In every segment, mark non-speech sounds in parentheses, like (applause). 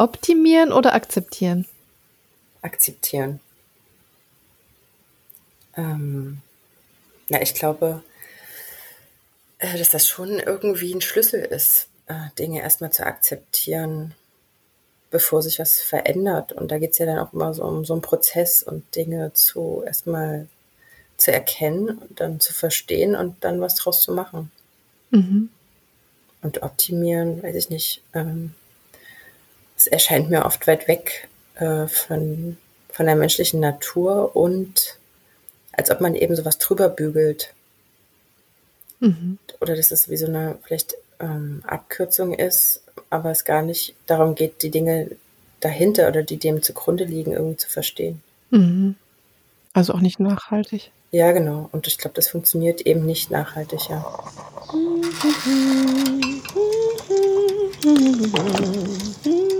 Optimieren oder akzeptieren? Akzeptieren. Ähm, ja, ich glaube, äh, dass das schon irgendwie ein Schlüssel ist, äh, Dinge erstmal zu akzeptieren, bevor sich was verändert. Und da geht es ja dann auch immer so um so einen Prozess und Dinge zu erstmal zu erkennen und dann zu verstehen und dann was draus zu machen. Mhm. Und optimieren, weiß ich nicht. Ähm, es erscheint mir oft weit weg äh, von, von der menschlichen Natur und als ob man eben sowas drüber bügelt. Mhm. Oder dass es wie so eine vielleicht ähm, Abkürzung ist, aber es gar nicht darum geht, die Dinge dahinter oder die dem zugrunde liegen, irgendwie zu verstehen. Mhm. Also auch nicht nachhaltig. Ja, genau. Und ich glaube, das funktioniert eben nicht nachhaltig, ja. (laughs)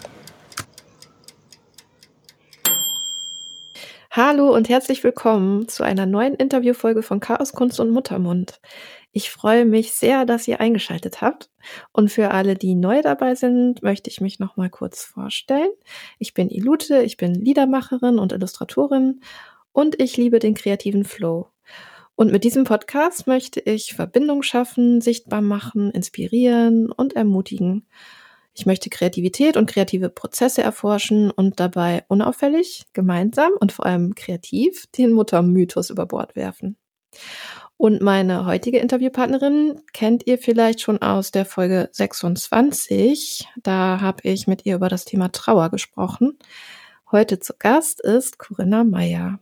Hallo und herzlich willkommen zu einer neuen Interviewfolge von Chaos, Kunst und Muttermund. Ich freue mich sehr, dass ihr eingeschaltet habt. Und für alle, die neu dabei sind, möchte ich mich noch mal kurz vorstellen. Ich bin Ilute, ich bin Liedermacherin und Illustratorin und ich liebe den kreativen Flow. Und mit diesem Podcast möchte ich Verbindung schaffen, sichtbar machen, inspirieren und ermutigen. Ich möchte Kreativität und kreative Prozesse erforschen und dabei unauffällig, gemeinsam und vor allem kreativ den Muttermythos über Bord werfen. Und meine heutige Interviewpartnerin kennt ihr vielleicht schon aus der Folge 26. Da habe ich mit ihr über das Thema Trauer gesprochen. Heute zu Gast ist Corinna Meyer.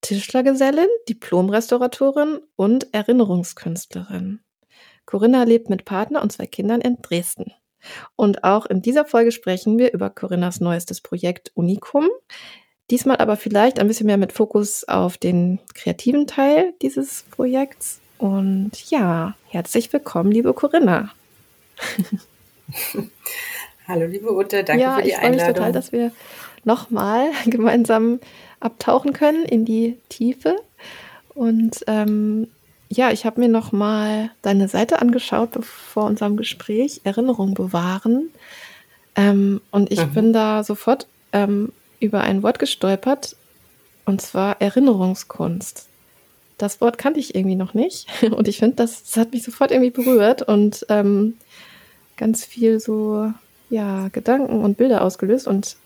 Tischlergesellin, Diplomrestauratorin und Erinnerungskünstlerin. Corinna lebt mit Partner und zwei Kindern in Dresden. Und auch in dieser Folge sprechen wir über Corinnas neuestes Projekt Unicum. Diesmal aber vielleicht ein bisschen mehr mit Fokus auf den kreativen Teil dieses Projekts. Und ja, herzlich willkommen, liebe Corinna. (laughs) Hallo, liebe Ute, danke ja, für die Einladung. Ja, ich freue mich total, dass wir nochmal (laughs) gemeinsam abtauchen können in die Tiefe. Und ähm, ja, ich habe mir noch mal deine Seite angeschaut vor unserem Gespräch, Erinnerung bewahren. Ähm, und ich mhm. bin da sofort ähm, über ein Wort gestolpert, und zwar Erinnerungskunst. Das Wort kannte ich irgendwie noch nicht. (laughs) Und ich finde, das, das, hat mich sofort irgendwie berührt und ähm, ganz viel so, ja, Gedanken und Bilder ausgelöst. Und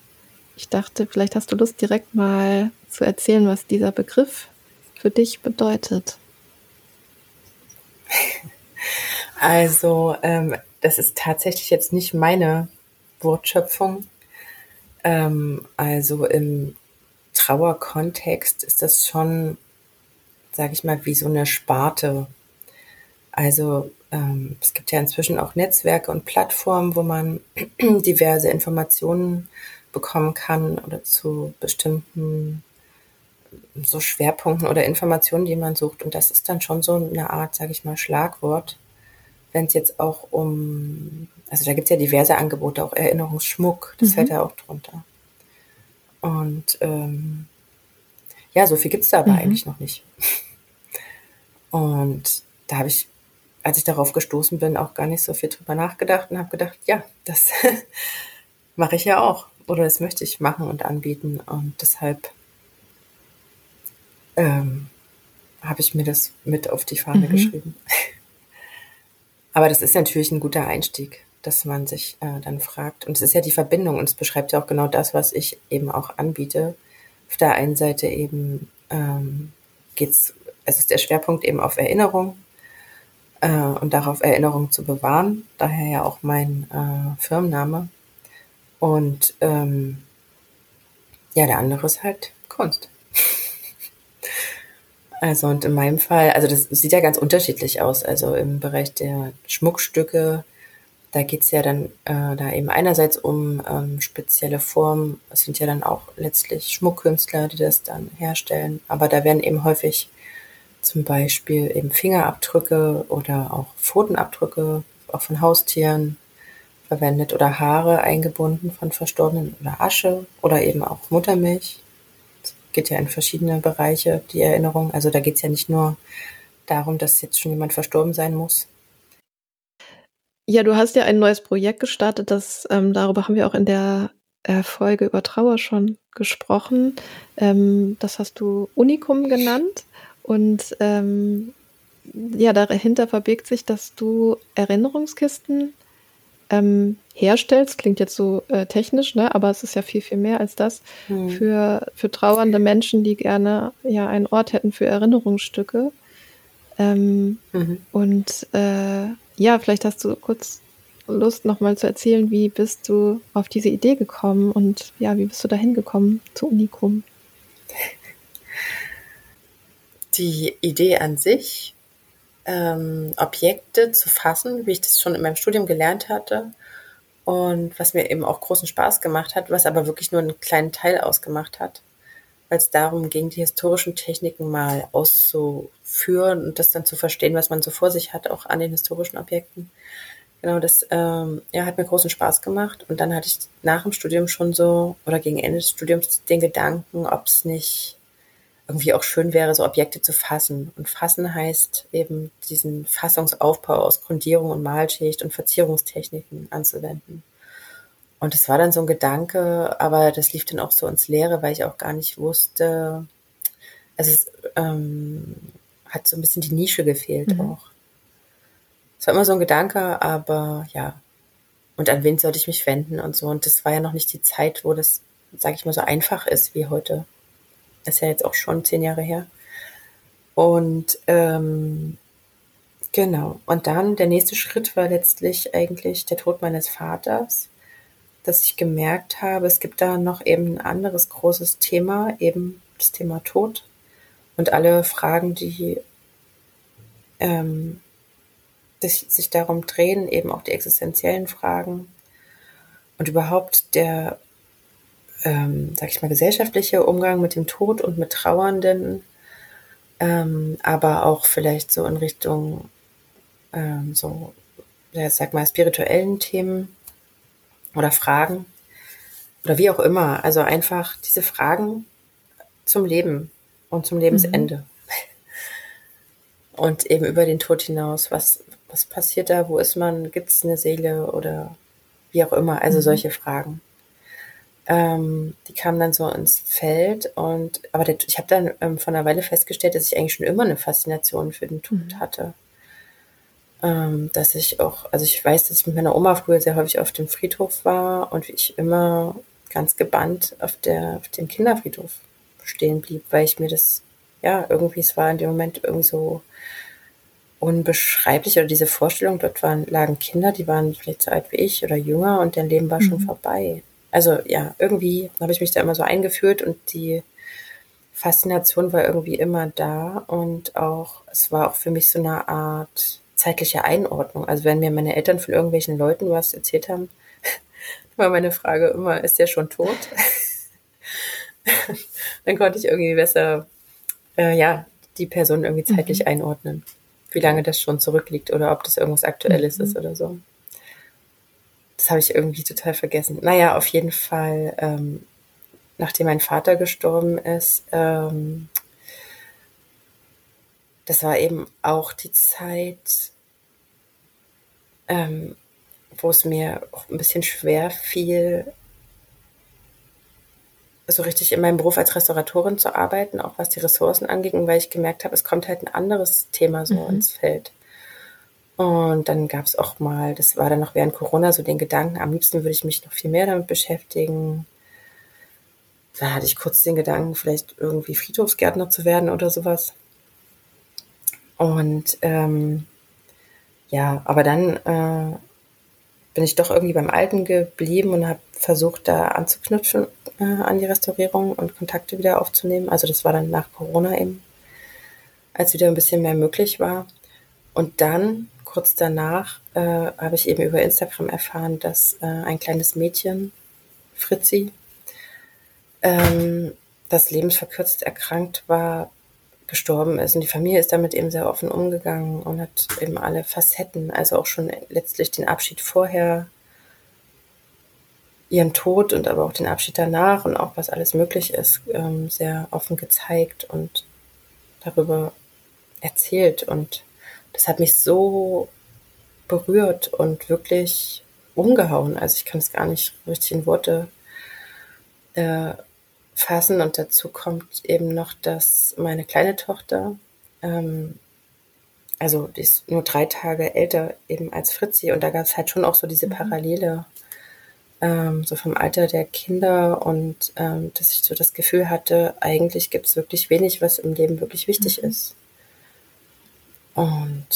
ich dachte, vielleicht hast du Lust, direkt mal zu erzählen, was dieser Begriff für dich bedeutet. (laughs) Also, ähm, das ist tatsächlich jetzt nicht meine Wortschöpfung. Ähm, also im Trauerkontext ist das schon, sage ich mal, wie so eine Sparte. Also ähm, es gibt ja inzwischen auch Netzwerke und Plattformen, wo man (clears throat) diverse Informationen bekommen kann oder zu bestimmten so Schwerpunkten oder Informationen, die man sucht. Und das ist dann schon so eine Art, sage ich mal, Schlagwort. Wenn es jetzt auch um, also da gibt es ja diverse Angebote, auch Erinnerungsschmuck, das mhm. fällt ja auch drunter. Und ähm, ja, so viel gibt es da aber mhm. eigentlich noch nicht. Und da habe ich, als ich darauf gestoßen bin, auch gar nicht so viel drüber nachgedacht und habe gedacht, ja, das (laughs) mache ich ja auch oder das möchte ich machen und anbieten. Und deshalb ähm, habe ich mir das mit auf die Fahne mhm. geschrieben. (laughs) Aber das ist natürlich ein guter Einstieg, dass man sich äh, dann fragt. Und es ist ja die Verbindung und es beschreibt ja auch genau das, was ich eben auch anbiete. Auf der einen Seite eben ähm, geht's, es ist der Schwerpunkt eben auf Erinnerung äh, und darauf Erinnerung zu bewahren. Daher ja auch mein äh, Firmenname. Und ähm, ja, der andere ist halt Kunst. (laughs) Also und in meinem Fall, also das sieht ja ganz unterschiedlich aus. Also im Bereich der Schmuckstücke, da geht's ja dann äh, da eben einerseits um ähm, spezielle Formen. Es sind ja dann auch letztlich Schmuckkünstler, die das dann herstellen. Aber da werden eben häufig zum Beispiel eben Fingerabdrücke oder auch Pfotenabdrücke, auch von Haustieren verwendet oder Haare eingebunden von Verstorbenen oder Asche oder eben auch Muttermilch. Es geht ja in verschiedene Bereiche, die Erinnerung. Also da geht's ja nicht nur darum, dass jetzt schon jemand verstorben sein muss, ja, du hast ja ein neues Projekt gestartet, das ähm, darüber haben wir auch in der äh, Folge über Trauer schon gesprochen. Ähm, das hast du Unikum genannt und ähm, ja, dahinter verbirgt sich, dass du Erinnerungskisten ähm, herstellst. Klingt jetzt so äh, technisch, ne? aber es ist ja viel, viel mehr als das. Mhm. Für, für trauernde Menschen, die gerne ja einen Ort hätten für Erinnerungsstücke. Ähm, mhm. Und äh, ja, vielleicht hast du kurz Lust, nochmal zu erzählen, wie bist du auf diese Idee gekommen und ja, wie bist du dahin gekommen zu Unikum? Die Idee an sich, ähm, Objekte zu fassen, wie ich das schon in meinem Studium gelernt hatte und was mir eben auch großen Spaß gemacht hat, was aber wirklich nur einen kleinen Teil ausgemacht hat, weil es darum ging, die historischen Techniken mal auszuführen und das dann zu verstehen, was man so vor sich hat, auch an den historischen Objekten. Genau, das ähm, ja, hat mir großen Spaß gemacht. Und dann hatte ich nach dem Studium schon so, oder gegen Ende des Studiums, den Gedanken, ob es nicht irgendwie auch schön wäre, so Objekte zu fassen. Und fassen heißt eben, diesen Fassungsaufbau aus Grundierung und Malschicht und Verzierungstechniken anzuwenden. Und das war dann so ein Gedanke, aber das lief dann auch so ins Leere, weil ich auch gar nicht wusste, also es ähm, hat so ein bisschen die Nische gefehlt mhm. auch. Es war immer so ein Gedanke, aber ja. Und an wen sollte ich mich wenden und so. Und das war ja noch nicht die Zeit, wo das, sage ich mal, so einfach ist wie heute. Ist ja jetzt auch schon zehn Jahre her. Und ähm, genau. Und dann der nächste Schritt war letztlich eigentlich der Tod meines Vaters dass ich gemerkt habe, es gibt da noch eben ein anderes großes Thema, eben das Thema Tod und alle Fragen, die ähm, sich darum drehen, eben auch die existenziellen Fragen und überhaupt der, ähm, sag ich mal, gesellschaftliche Umgang mit dem Tod und mit Trauernden, ähm, aber auch vielleicht so in Richtung ähm, so, ja, sag mal, spirituellen Themen oder Fragen oder wie auch immer. Also einfach diese Fragen zum Leben und zum Lebensende. Mhm. Und eben über den Tod hinaus. Was, was passiert da? Wo ist man? Gibt es eine Seele oder wie auch immer? Also mhm. solche Fragen. Ähm, die kamen dann so ins Feld und aber der, ich habe dann ähm, vor einer Weile festgestellt, dass ich eigentlich schon immer eine Faszination für den Tod mhm. hatte ähm, dass ich auch, also ich weiß, dass ich mit meiner Oma früher sehr häufig auf dem Friedhof war und wie ich immer ganz gebannt auf, der, auf dem Kinderfriedhof stehen blieb, weil ich mir das, ja, irgendwie, es war in dem Moment irgendwie so unbeschreiblich oder diese Vorstellung, dort waren, lagen Kinder, die waren vielleicht so alt wie ich oder jünger und deren Leben war mhm. schon vorbei. Also ja, irgendwie habe ich mich da immer so eingeführt und die Faszination war irgendwie immer da und auch, es war auch für mich so eine Art zeitliche Einordnung. Also wenn mir meine Eltern von irgendwelchen Leuten was erzählt haben, (laughs) war meine Frage immer, ist der schon tot? (laughs) Dann konnte ich irgendwie besser, äh, ja, die Person irgendwie zeitlich mhm. einordnen. Wie lange das schon zurückliegt oder ob das irgendwas Aktuelles mhm. ist oder so. Das habe ich irgendwie total vergessen. Naja, auf jeden Fall, ähm, nachdem mein Vater gestorben ist, ähm, das war eben auch die Zeit, ähm, wo es mir auch ein bisschen schwer fiel, so richtig in meinem Beruf als Restauratorin zu arbeiten, auch was die Ressourcen anging, weil ich gemerkt habe, es kommt halt ein anderes Thema so mhm. ins Feld. Und dann gab es auch mal, das war dann noch während Corona, so den Gedanken, am liebsten würde ich mich noch viel mehr damit beschäftigen. Da hatte ich kurz den Gedanken, vielleicht irgendwie Friedhofsgärtner zu werden oder sowas. Und ähm, ja, aber dann äh, bin ich doch irgendwie beim Alten geblieben und habe versucht, da anzuknüpfen äh, an die Restaurierung und Kontakte wieder aufzunehmen. Also das war dann nach Corona eben, als wieder ein bisschen mehr möglich war. Und dann, kurz danach, äh, habe ich eben über Instagram erfahren, dass äh, ein kleines Mädchen, Fritzi, ähm, das lebensverkürzt erkrankt war, gestorben ist. Und die Familie ist damit eben sehr offen umgegangen und hat eben alle Facetten, also auch schon letztlich den Abschied vorher, ihren Tod und aber auch den Abschied danach und auch was alles möglich ist, ähm, sehr offen gezeigt und darüber erzählt. Und das hat mich so berührt und wirklich umgehauen. Also ich kann es gar nicht richtig in Worte äh, fassen. Und dazu kommt eben noch, dass meine kleine Tochter, ähm, also die ist nur drei Tage älter eben als Fritzi. Und da gab es halt schon auch so diese mhm. Parallele, ähm, so vom Alter der Kinder und ähm, dass ich so das Gefühl hatte, eigentlich gibt es wirklich wenig, was im Leben wirklich wichtig mhm. ist. Und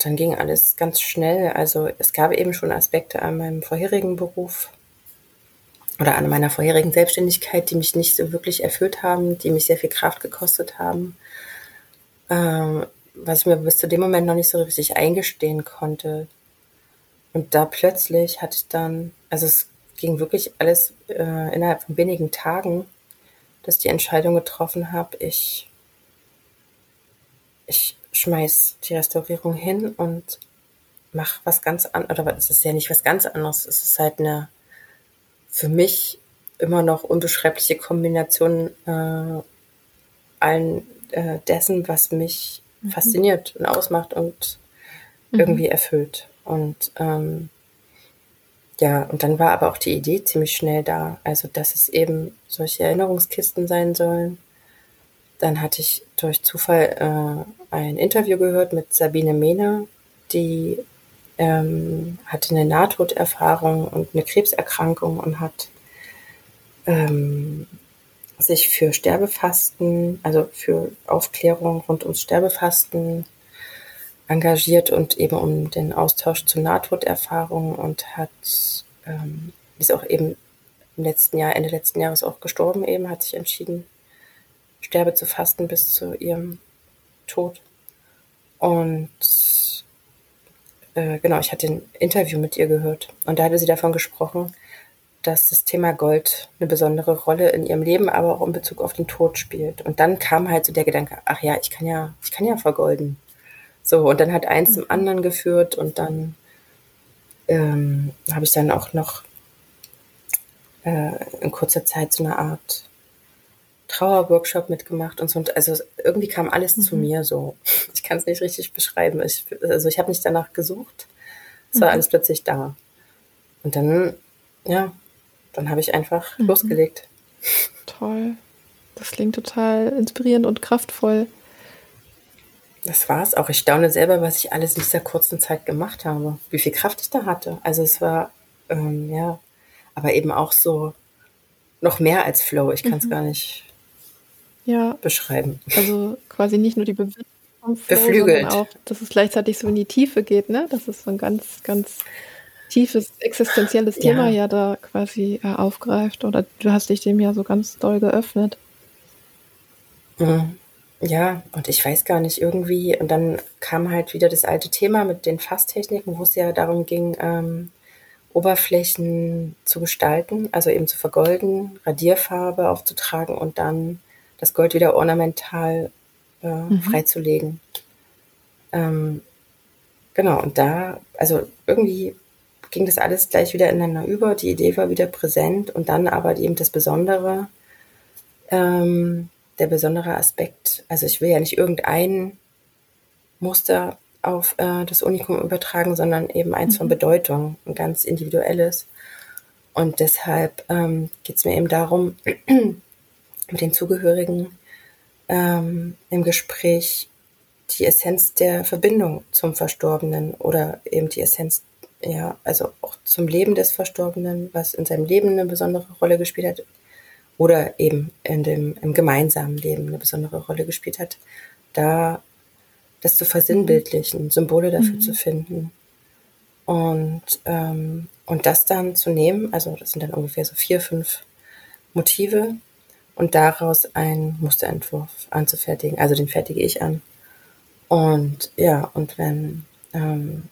dann ging alles ganz schnell. Also es gab eben schon Aspekte an meinem vorherigen Beruf oder an meiner vorherigen Selbstständigkeit, die mich nicht so wirklich erfüllt haben, die mich sehr viel Kraft gekostet haben, ähm, was ich mir bis zu dem Moment noch nicht so richtig eingestehen konnte. Und da plötzlich hatte ich dann, also es ging wirklich alles äh, innerhalb von wenigen Tagen, dass die Entscheidung getroffen habe, ich, ich schmeiß die Restaurierung hin und mach was ganz anderes. Oder es ist ja nicht was ganz anderes. Es ist halt eine für mich immer noch unbeschreibliche Kombination äh, allen äh, dessen, was mich mhm. fasziniert und ausmacht und mhm. irgendwie erfüllt. Und ähm, ja, und dann war aber auch die Idee ziemlich schnell da, also dass es eben solche Erinnerungskisten sein sollen dann hatte ich durch Zufall äh, ein Interview gehört mit Sabine Mehner, die ähm, hatte eine Nahtoderfahrung und eine Krebserkrankung und hat ähm, sich für Sterbefasten, also für Aufklärung rund ums Sterbefasten engagiert und eben um den Austausch zu Nahtoderfahrungen und hat, ähm, ist auch eben im letzten Jahr, Ende letzten Jahres auch gestorben eben, hat sich entschieden, Sterbe zu fasten bis zu ihrem Tod. Und äh, genau, ich hatte ein Interview mit ihr gehört und da hatte sie davon gesprochen, dass das Thema Gold eine besondere Rolle in ihrem Leben, aber auch in Bezug auf den Tod spielt. Und dann kam halt so der Gedanke, ach ja, ich kann ja, ich kann ja vergolden. So, und dann hat eins mhm. zum anderen geführt und dann ähm, habe ich dann auch noch äh, in kurzer Zeit so eine Art Trauerworkshop mitgemacht und so. Und also irgendwie kam alles mhm. zu mir so. (laughs) Ich kann es nicht richtig beschreiben. Ich, also ich habe nicht danach gesucht. Es war mhm. alles plötzlich da. Und dann, ja, dann habe ich einfach mhm. losgelegt. Toll. Das klingt total inspirierend und kraftvoll. Das war es auch. Ich staune selber, was ich alles in dieser kurzen Zeit gemacht habe. Wie viel Kraft ich da hatte. Also es war, ähm, ja, aber eben auch so noch mehr als Flow. Ich kann es mhm. gar nicht ja. beschreiben. Also quasi nicht nur die Bewegung sondern auch, dass es gleichzeitig so in die Tiefe geht, ne? Das ist so ein ganz, ganz tiefes, existenzielles Thema ja, ja da quasi äh, aufgreift. Oder du hast dich dem ja so ganz doll geöffnet. Mhm. Ja, und ich weiß gar nicht, irgendwie, und dann kam halt wieder das alte Thema mit den Fasstechniken, wo es ja darum ging, ähm, Oberflächen zu gestalten, also eben zu vergolden, Radierfarbe aufzutragen und dann das Gold wieder ornamental äh, mhm. freizulegen. Ähm, genau, und da, also irgendwie ging das alles gleich wieder ineinander über. Die Idee war wieder präsent und dann aber eben das Besondere, ähm, der besondere Aspekt. Also ich will ja nicht irgendein Muster auf äh, das Unikum übertragen, sondern eben eins mhm. von Bedeutung, ein ganz individuelles. Und deshalb ähm, geht es mir eben darum, (clears throat) mit den Zugehörigen ähm, im Gespräch die Essenz der Verbindung zum Verstorbenen oder eben die Essenz, ja, also auch zum Leben des Verstorbenen, was in seinem Leben eine besondere Rolle gespielt hat oder eben in dem, im gemeinsamen Leben eine besondere Rolle gespielt hat, da das zu versinnbildlichen, Symbole dafür mhm. zu finden und, ähm, und das dann zu nehmen, also das sind dann ungefähr so vier, fünf Motive, und daraus einen Musterentwurf anzufertigen. Also den fertige ich an. Und ja, und wenn ähm,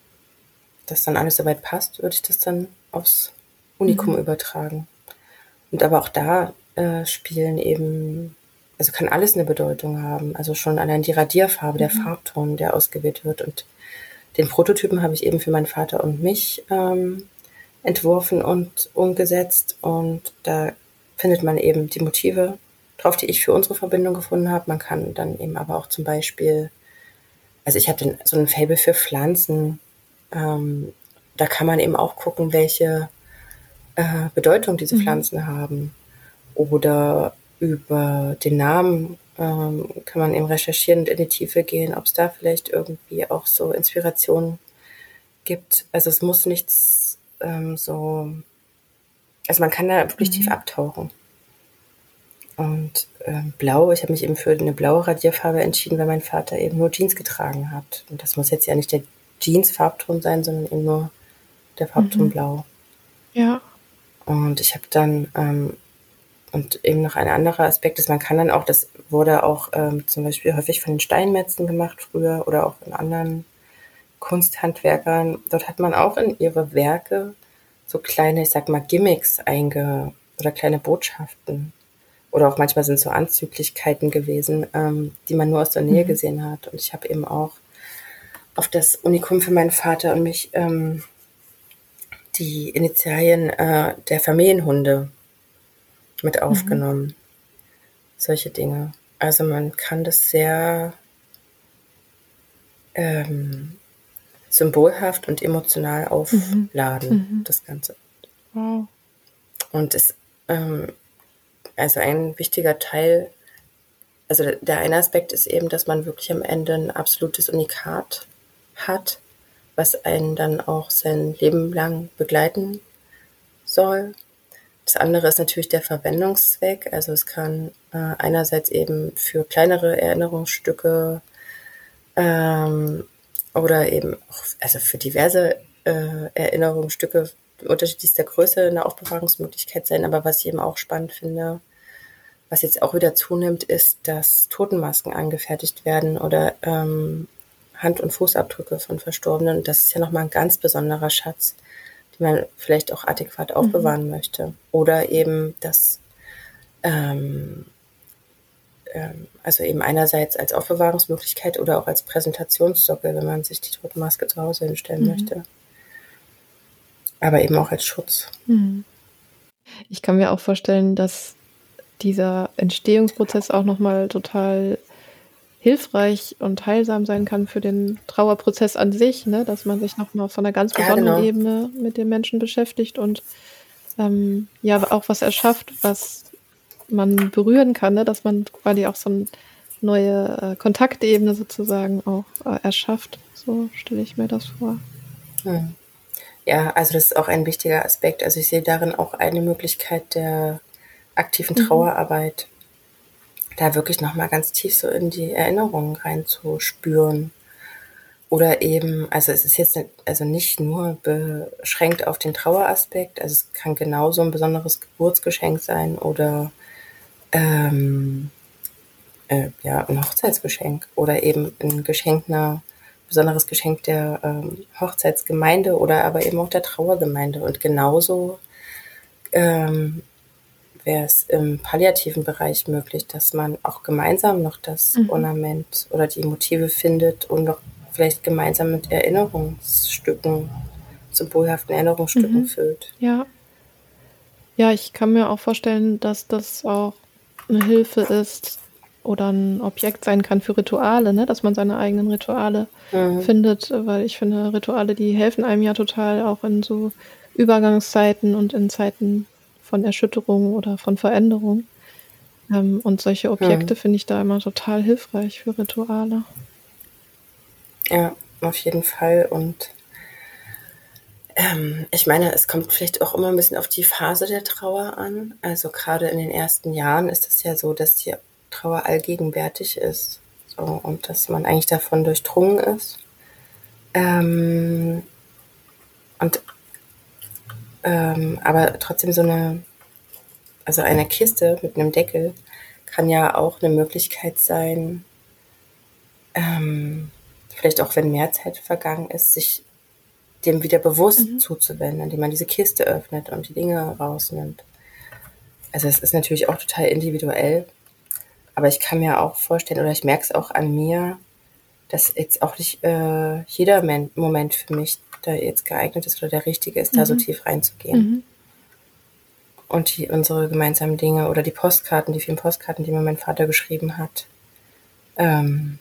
das dann alles soweit passt, würde ich das dann aufs Unikum Mhm. übertragen. Und aber auch da äh, spielen eben, also kann alles eine Bedeutung haben. Also schon allein die Radierfarbe, der Mhm. Farbton, der ausgewählt wird. Und den Prototypen habe ich eben für meinen Vater und mich ähm, entworfen und umgesetzt. Und da findet man eben die Motive drauf, die ich für unsere Verbindung gefunden habe. Man kann dann eben aber auch zum Beispiel, also ich habe so ein Fable für Pflanzen. Ähm, da kann man eben auch gucken, welche äh, Bedeutung diese Mhm. Pflanzen haben. Oder über den Namen ähm, kann man eben recherchieren und in die Tiefe gehen, ob es da vielleicht irgendwie auch so Inspirationen gibt. Also es muss nichts ähm, so, also man kann da wirklich Mhm. tief abtauchen. Und ähm, blau, ich habe mich eben für eine blaue Radierfarbe entschieden, weil mein Vater eben nur Jeans getragen hat. Und das muss jetzt ja nicht der Jeans-Farbton sein, sondern eben nur der Farbton Mhm. blau. Ja. Und ich habe dann, ähm, und eben noch ein anderer Aspekt ist, man kann dann auch, das wurde auch ähm, zum Beispiel häufig von den Steinmetzen gemacht früher oder auch in anderen Kunsthandwerkern. Dort hat man auch in ihre Werke so kleine, ich sag mal, Gimmicks einge oder kleine Botschaften. Oder auch manchmal sind so Anzüglichkeiten gewesen, ähm, die man nur aus der Nähe Mhm. gesehen hat. Und ich habe eben auch auf das Unikum für meinen Vater und mich ähm, die Initialien äh, der Familienhunde mit aufgenommen. Solche Dinge. Also man kann das sehr ähm, symbolhaft und emotional aufladen, Mhm. das Ganze. Wow. Und es, ähm, also ein wichtiger Teil, also der- der eine Aspekt ist eben, dass man wirklich am Ende ein absolutes Unikat hat, was einen dann auch sein Leben lang begleiten soll. Das andere ist natürlich der Verwendungszweck. Also es kann äh, einerseits eben für kleinere Erinnerungsstücke ähm, oder eben auch, also für diverse äh, Erinnerungsstücke unterschiedlichster Größe eine Aufbewahrungsmöglichkeit sein. Aber was ich eben auch spannend finde, was jetzt auch wieder zunimmt, ist, dass Totenmasken angefertigt werden oder ähm, Hand- und Fußabdrücke von Verstorbenen. Und das ist ja nochmal ein ganz besonderer Schatz, den man vielleicht auch adäquat aufbewahren möchte. Oder eben das, ähm, ähm, also eben einerseits als Aufbewahrungsmöglichkeit oder auch als Präsentationssockel, wenn man sich die Totenmaske zu Hause hinstellen Mhm. möchte. Aber eben auch als Schutz. Mhm. Ich kann mir auch vorstellen, dass dieser Entstehungsprozess auch nochmal total hilfreich und heilsam sein kann für den Trauerprozess an sich, ne? dass man sich nochmal von einer ganz Ja, besonderen genau. Ebene mit den Menschen beschäftigt und ähm, ja auch was erschafft, was man berühren kann, ne? dass man quasi auch so eine neue äh, Kontaktebene sozusagen auch äh, erschafft. So stelle ich mir das vor. Hm. Ja, also das ist auch ein wichtiger Aspekt. Also ich sehe darin auch eine Möglichkeit der aktiven Mhm. Trauerarbeit, da wirklich nochmal ganz tief so in die Erinnerungen reinzuspüren. Oder eben, also es ist jetzt also nicht nur beschränkt auf den Traueraspekt, also es kann genauso ein besonderes Geburtsgeschenk sein oder ähm, äh, ja, ein Hochzeitsgeschenk oder eben ein Geschenk einer besonderes Geschenk der ähm, Hochzeitsgemeinde oder aber eben auch der Trauergemeinde. Und genauso ähm, wäre es im palliativen Bereich möglich, dass man auch gemeinsam noch das Mhm. Ornament oder die Motive findet und noch vielleicht gemeinsam mit Erinnerungsstücken, symbolhaften Erinnerungsstücken Mhm. füllt. Ja. Ja, ich kann mir auch vorstellen, dass das auch eine Hilfe ist oder ein Objekt sein kann für Rituale, ne? dass man seine eigenen Rituale Mhm. findet, weil ich finde, Rituale, die helfen einem ja total auch in so Übergangszeiten und in Zeiten von Erschütterung oder von Veränderung. Ähm, und solche Objekte finde ich da immer total hilfreich für Rituale. Ja, auf jeden Fall. Und ähm, ich meine, es kommt vielleicht auch immer ein bisschen auf die Phase der Trauer an. Also gerade in den ersten Jahren ist es ja so, dass die Trauer allgegenwärtig ist. So, und dass man eigentlich davon durchdrungen ist. Ähm, und ähm, aber trotzdem so eine, also eine Kiste mit einem Deckel kann ja auch eine Möglichkeit sein, ähm, vielleicht auch wenn mehr Zeit vergangen ist, sich dem wieder bewusst mhm. zuzuwenden, indem man diese Kiste öffnet und die Dinge rausnimmt. Also es ist natürlich auch total individuell, aber ich kann mir auch vorstellen, oder ich merke es auch an mir, dass jetzt auch nicht äh, jeder Moment für mich da jetzt geeignet ist oder der richtige ist, mhm. da so mhm. tief reinzugehen. Mhm. Und die, unsere gemeinsamen Dinge oder die Postkarten, die vielen Postkarten, die mir mein Vater geschrieben hat, ähm,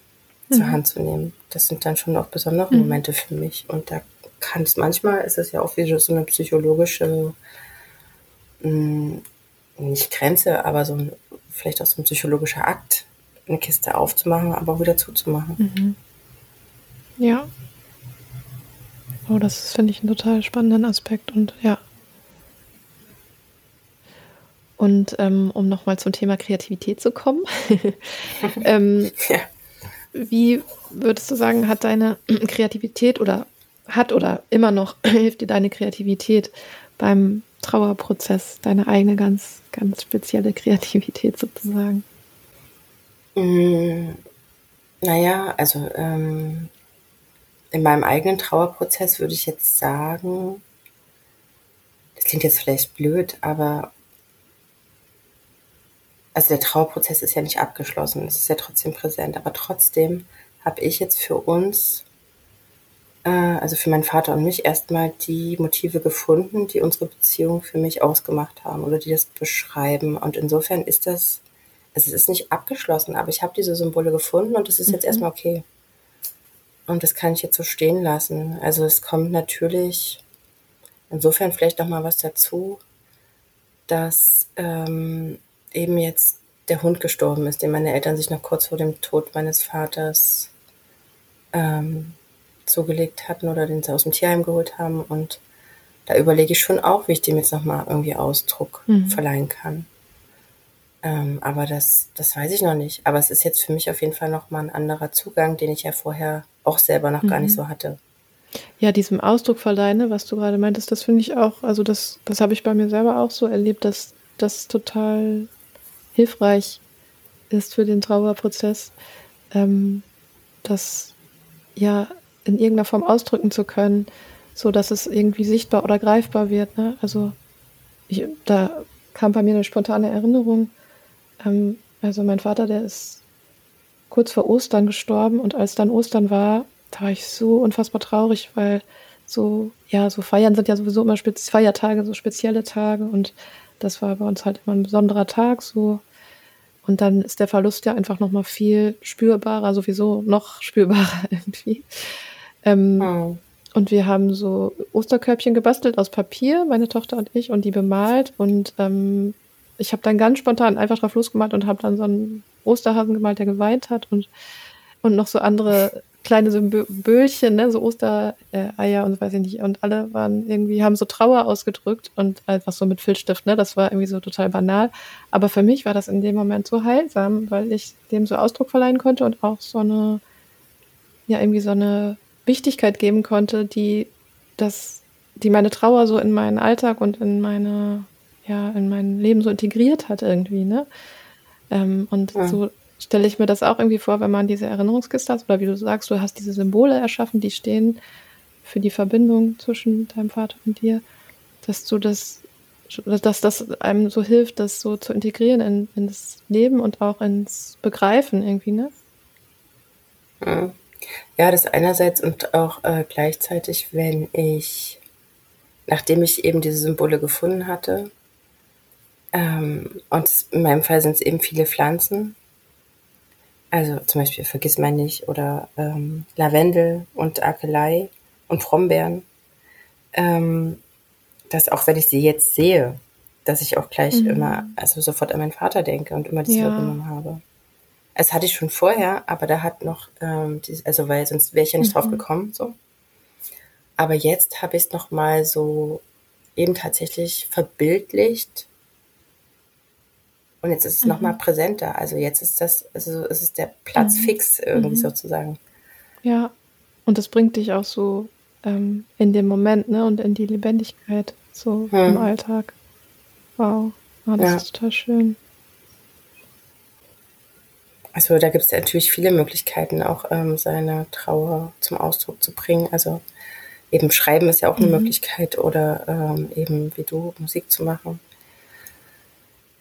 mhm. zur Hand zu nehmen. Das sind dann schon auch besondere mhm. Momente für mich. Und da kann es manchmal, ist es ja auch wie so eine psychologische, mh, hm, nicht Grenze, aber so ein, vielleicht auch so ein psychologischer Akt, eine Kiste aufzumachen, aber auch wieder zuzumachen. Mhm. Ja. Oh, das finde ich einen total spannenden Aspekt und ja. Und ähm, um nochmal zum Thema Kreativität zu kommen, (laughs) ähm, (laughs) ja. wie würdest du sagen, hat deine (clears throat) Kreativität oder hat oder immer noch (clears throat) hilft dir deine Kreativität beim Trauerprozess, deine eigene ganz, ganz spezielle Kreativität sozusagen? Mm, naja, also ähm, in meinem eigenen Trauerprozess würde ich jetzt sagen, das klingt jetzt vielleicht blöd, aber also der Trauerprozess ist ja nicht abgeschlossen, es ist ja trotzdem präsent, aber trotzdem habe ich jetzt für uns äh, also für meinen Vater und mich erstmal die Motive gefunden, die unsere Beziehung für mich ausgemacht haben oder die das beschreiben. Und insofern ist das, also es ist nicht abgeschlossen, aber ich habe diese Symbole gefunden und das ist jetzt mhm. erstmal okay. Und das kann ich jetzt so stehen lassen. Also es kommt natürlich insofern vielleicht noch mal was dazu, dass ähm, eben jetzt der Hund gestorben ist, den meine Eltern sich noch kurz vor dem Tod meines Vaters ähm, zugelegt hatten oder den sie aus dem Tierheim geholt haben. Und da überlege ich schon auch, wie ich dem jetzt nochmal irgendwie Ausdruck mhm. verleihen kann. Ähm, aber das, das weiß ich noch nicht. Aber es ist jetzt für mich auf jeden Fall nochmal ein anderer Zugang, den ich ja vorher auch selber noch mhm. gar nicht mhm. so hatte. Ja, diesem Ausdruck verleihen, was du gerade meintest, das finde ich auch, also das, das habe ich bei mir selber auch so erlebt, dass das total hilfreich ist für den Trauerprozess, ähm, dass ja in irgendeiner Form ausdrücken zu können, so dass es irgendwie sichtbar oder greifbar wird. Ne? Also ich, da kam bei mir eine spontane Erinnerung. Ähm, also mein Vater, der ist kurz vor Ostern gestorben und als dann Ostern war, da war ich so unfassbar traurig, weil so, ja, so Feiern sind ja sowieso immer Spez Feiertage, so spezielle Tage und das war bei uns halt immer ein besonderer Tag so. Und dann ist der Verlust ja einfach nochmal viel spürbarer, sowieso noch spürbarer (laughs) irgendwie. Ähm, oh. Und wir haben so Osterkörbchen gebastelt aus Papier, meine Tochter und ich, und die bemalt. Und ähm, ich habe dann ganz spontan einfach drauf losgemalt und habe dann so einen Osterhasen gemalt, der geweint hat und, und noch so andere kleine Symbolchen, ne, so Ostereier und weiß ich nicht. Und alle waren irgendwie, haben so Trauer ausgedrückt und einfach so mit Filzstift, ne, das war irgendwie so total banal. Aber für mich war das in dem Moment so heilsam, weil ich dem so Ausdruck verleihen konnte und auch so eine, ja, irgendwie so eine Wichtigkeit geben konnte, die das, die meine Trauer so in meinen Alltag und in meine, ja, in mein Leben so integriert hat irgendwie, ne? Ähm, und ja. so stelle ich mir das auch irgendwie vor, wenn man diese Erinnerungskiste hat, oder wie du sagst, du hast diese Symbole erschaffen, die stehen für die Verbindung zwischen deinem Vater und dir, dass du das, dass das einem so hilft, das so zu integrieren in, in das Leben und auch ins Begreifen irgendwie, ne? Ja. Ja, das einerseits und auch äh, gleichzeitig, wenn ich, nachdem ich eben diese Symbole gefunden hatte, ähm, und in meinem Fall sind es eben viele Pflanzen, also zum Beispiel Vergiss mein nicht oder ähm, Lavendel und Akelei und Brombeeren, ähm, dass auch wenn ich sie jetzt sehe, dass ich auch gleich mhm. immer, also sofort an meinen Vater denke und immer diese ja. Verbindung habe. Es hatte ich schon vorher, aber da hat noch, ähm, die, also weil sonst wäre ich ja nicht mhm. drauf gekommen. So. Aber jetzt habe ich es noch mal so eben tatsächlich verbildlicht. Und jetzt ist es mhm. noch mal präsenter. Also jetzt ist das, also es ist der Platz mhm. fix irgendwie mhm. sozusagen. Ja, und das bringt dich auch so ähm, in den Moment, ne, und in die Lebendigkeit so im hm. Alltag. Wow, oh, das ja. ist total schön. Also da gibt es natürlich viele Möglichkeiten, auch ähm, seine Trauer zum Ausdruck zu bringen. Also eben Schreiben ist ja auch eine Mhm. Möglichkeit oder ähm, eben wie du Musik zu machen.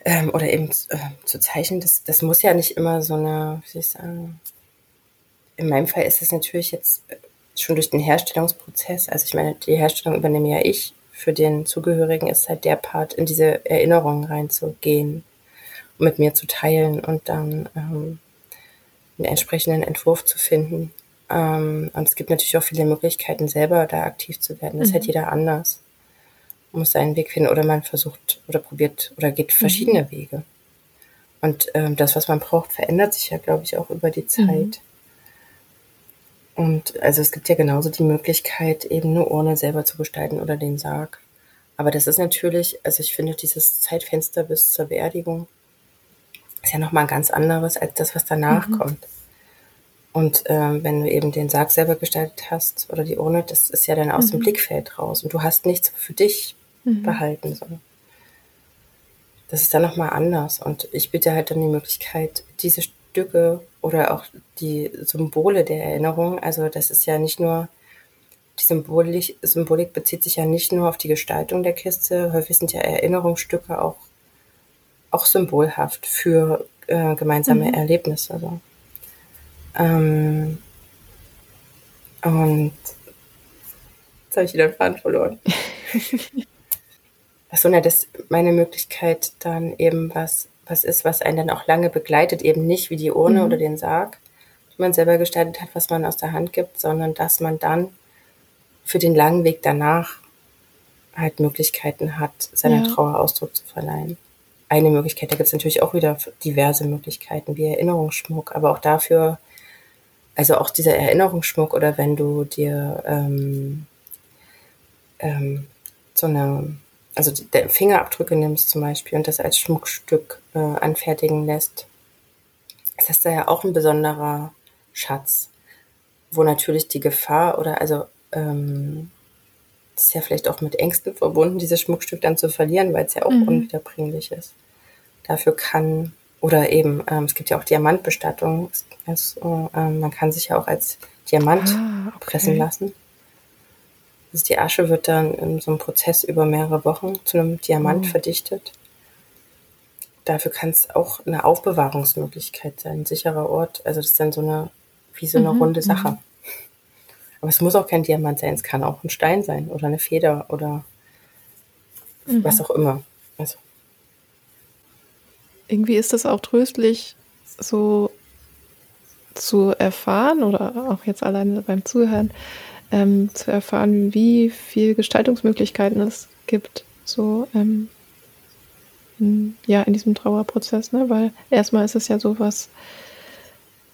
Ähm, oder eben äh, zu zeichnen, das, das muss ja nicht immer so eine, wie soll ich sagen, in meinem Fall ist es natürlich jetzt äh, schon durch den Herstellungsprozess, also ich meine, die Herstellung übernehme ja ich, für den Zugehörigen ist halt der Part, in diese Erinnerungen reinzugehen, mit mir zu teilen und dann ähm, einen entsprechenden Entwurf zu finden. Ähm, und es gibt natürlich auch viele Möglichkeiten, selber da aktiv zu werden. Das Mhm. hat jeder anders. Man muss seinen Weg finden oder man versucht oder probiert oder geht verschiedene Wege. Und ähm, das, was man braucht, verändert sich ja, glaube ich, auch über die Zeit. Und also es gibt ja genauso die Möglichkeit, eben eine Urne selber zu gestalten oder den Sarg. Aber das ist natürlich, also ich finde, dieses Zeitfenster bis zur Beerdigung ist ja nochmal ein ganz anderes als das, was danach kommt. Und ähm, wenn du eben den Sarg selber gestaltet hast oder die Urne, das ist ja dann aus dem Blickfeld raus und du hast nichts für dich behalten. So. Das ist dann nochmal anders. Und ich bitte halt dann die Möglichkeit, diese Stücke oder auch die Symbole der Erinnerung, also das ist ja nicht nur, die Symbolik, Symbolik bezieht sich ja nicht nur auf die Gestaltung der Kiste, häufig sind ja Erinnerungsstücke auch, auch symbolhaft für äh, gemeinsame Erlebnisse. So. Ähm, und jetzt habe ich wieder den Faden verloren. (laughs) Achso, na, das meine Möglichkeit dann eben was, was ist, was einen dann auch lange begleitet, eben nicht wie die Urne oder den Sarg, die man selber gestaltet hat, was man aus der Hand gibt, sondern dass man dann für den langen Weg danach halt Möglichkeiten hat, seiner Ja. Trauer Ausdruck zu verleihen. Eine Möglichkeit, da gibt es natürlich auch wieder diverse Möglichkeiten, wie Erinnerungsschmuck, aber auch dafür, also auch dieser Erinnerungsschmuck oder wenn du dir ähm, ähm, so eine, also die Fingerabdrücke nimmst zum Beispiel und das als Schmuckstück äh, anfertigen lässt, ist das da ja auch ein besonderer Schatz, wo natürlich die Gefahr oder also ähm, ist ja vielleicht auch mit Ängsten verbunden, dieses Schmuckstück dann zu verlieren, weil es ja auch unwiederbringlich ist. Dafür kann, oder eben, ähm, es gibt ja auch Diamantbestattung, es, es, äh, ähm, man kann sich ja auch als Diamant Ah, okay. pressen lassen. Also die Asche wird dann in so einem Prozess über mehrere Wochen zu einem Diamant verdichtet. Dafür kann es auch eine Aufbewahrungsmöglichkeit sein, ein sicherer Ort. Also das ist dann so eine, wie so eine runde Sache. Aber es muss auch kein Diamant sein, es kann auch ein Stein sein oder eine Feder oder was auch immer. Also, Irgendwie ist das auch tröstlich, so zu erfahren oder auch jetzt alleine beim Zuhören, ähm, zu erfahren, wie viel Gestaltungsmöglichkeiten es gibt, so ähm, in, ja, in diesem Trauerprozess, ne? Weil erstmal ist es ja sowas,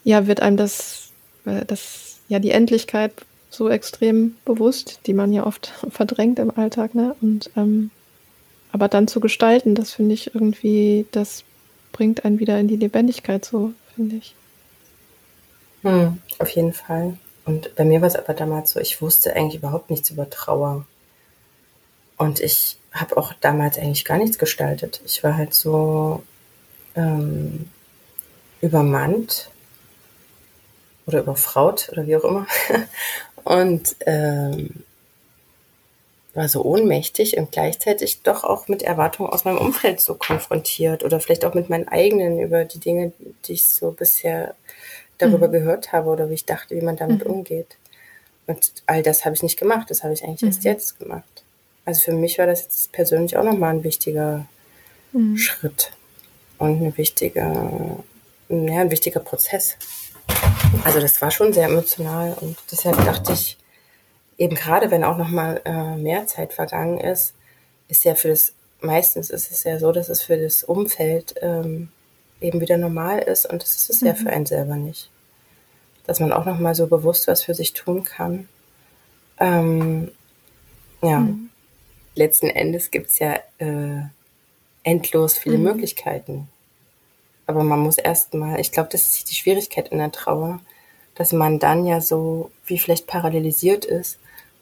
ja, wird einem das, äh, das, ja, die Endlichkeit so extrem bewusst, die man ja oft (laughs) verdrängt im Alltag, ne? Und ähm, aber dann zu gestalten, das finde ich irgendwie, das bringt einen wieder in die Lebendigkeit, so finde ich. hm, auf jeden Fall. Und bei mir war es aber damals so, ich wusste eigentlich überhaupt nichts über Trauer. Und ich habe auch damals eigentlich gar nichts gestaltet. Ich war halt so ähm, übermannt oder überfraut oder wie auch immer. (laughs) Und ähm, war so ohnmächtig und gleichzeitig doch auch mit Erwartungen aus meinem Umfeld so konfrontiert oder vielleicht auch mit meinen eigenen über die Dinge, die ich so bisher darüber gehört habe oder wie ich dachte, wie man damit umgeht. Und all das habe ich nicht gemacht, das habe ich eigentlich erst jetzt gemacht. Also für mich war das jetzt persönlich auch nochmal ein wichtiger Schritt und eine wichtige, ja, ein wichtiger Prozess. Also das war schon sehr emotional und deshalb dachte ich, eben gerade wenn auch noch mal äh, mehr Zeit vergangen ist, ist ja für das meistens ist es ja so, dass es für das Umfeld ähm, eben wieder normal ist und das ist es ja für einen selber nicht, dass man auch noch mal so bewusst was für sich tun kann. Ähm, ja, letzten Endes gibt's ja äh, endlos viele Möglichkeiten. Aber man muss erst mal, ich glaube, das ist die Schwierigkeit in der Trauer, dass man dann ja so wie vielleicht parallelisiert ist,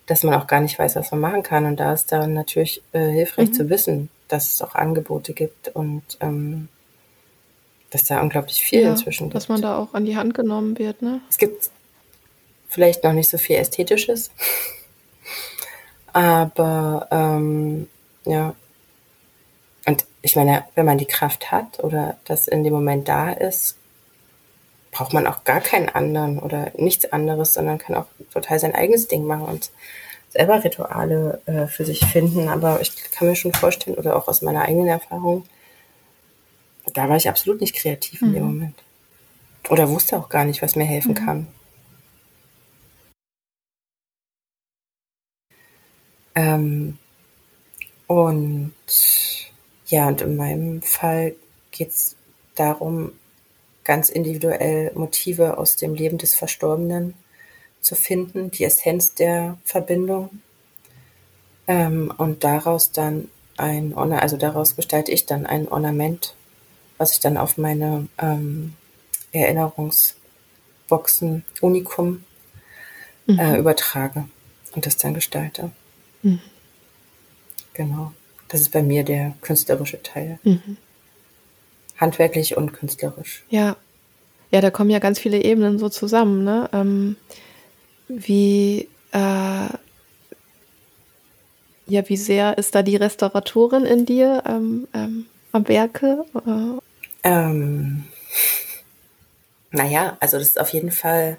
dass man auch gar nicht weiß, was man machen kann. Und da ist dann natürlich äh, hilfreich zu wissen, dass es auch Angebote gibt und ähm, dass da unglaublich viel ja, inzwischen gibt. dass man da auch an die Hand genommen wird, ne? es gibt vielleicht noch nicht so viel Ästhetisches, (laughs) Aber ähm, ja, ich meine, wenn man die Kraft hat oder das in dem Moment da ist, braucht man auch gar keinen anderen oder nichts anderes, sondern kann auch total sein eigenes Ding machen und selber Rituale äh, für sich finden. Aber ich kann mir schon vorstellen, oder auch aus meiner eigenen Erfahrung, da war ich absolut nicht kreativ in dem Mhm. Moment. Oder wusste auch gar nicht, was mir helfen Mhm. kann. Ähm, und ja, und in meinem Fall geht es darum, ganz individuell Motive aus dem Leben des Verstorbenen zu finden, die Essenz der Verbindung. Ähm, und daraus dann ein, Orna- also daraus gestalte ich dann ein Ornament, was ich dann auf meine ähm, Erinnerungsboxen Unikum äh, übertrage und das dann gestalte. Mhm. Genau. Das ist bei mir der künstlerische Teil. Mhm. Handwerklich und künstlerisch. Ja. Ja, da kommen ja ganz viele Ebenen so zusammen, ne? Ähm, wie, äh, ja, wie sehr ist da die Restauratorin in dir ähm, ähm, am Werke? Äh, Ähm, (laughs) naja, also das ist auf jeden Fall,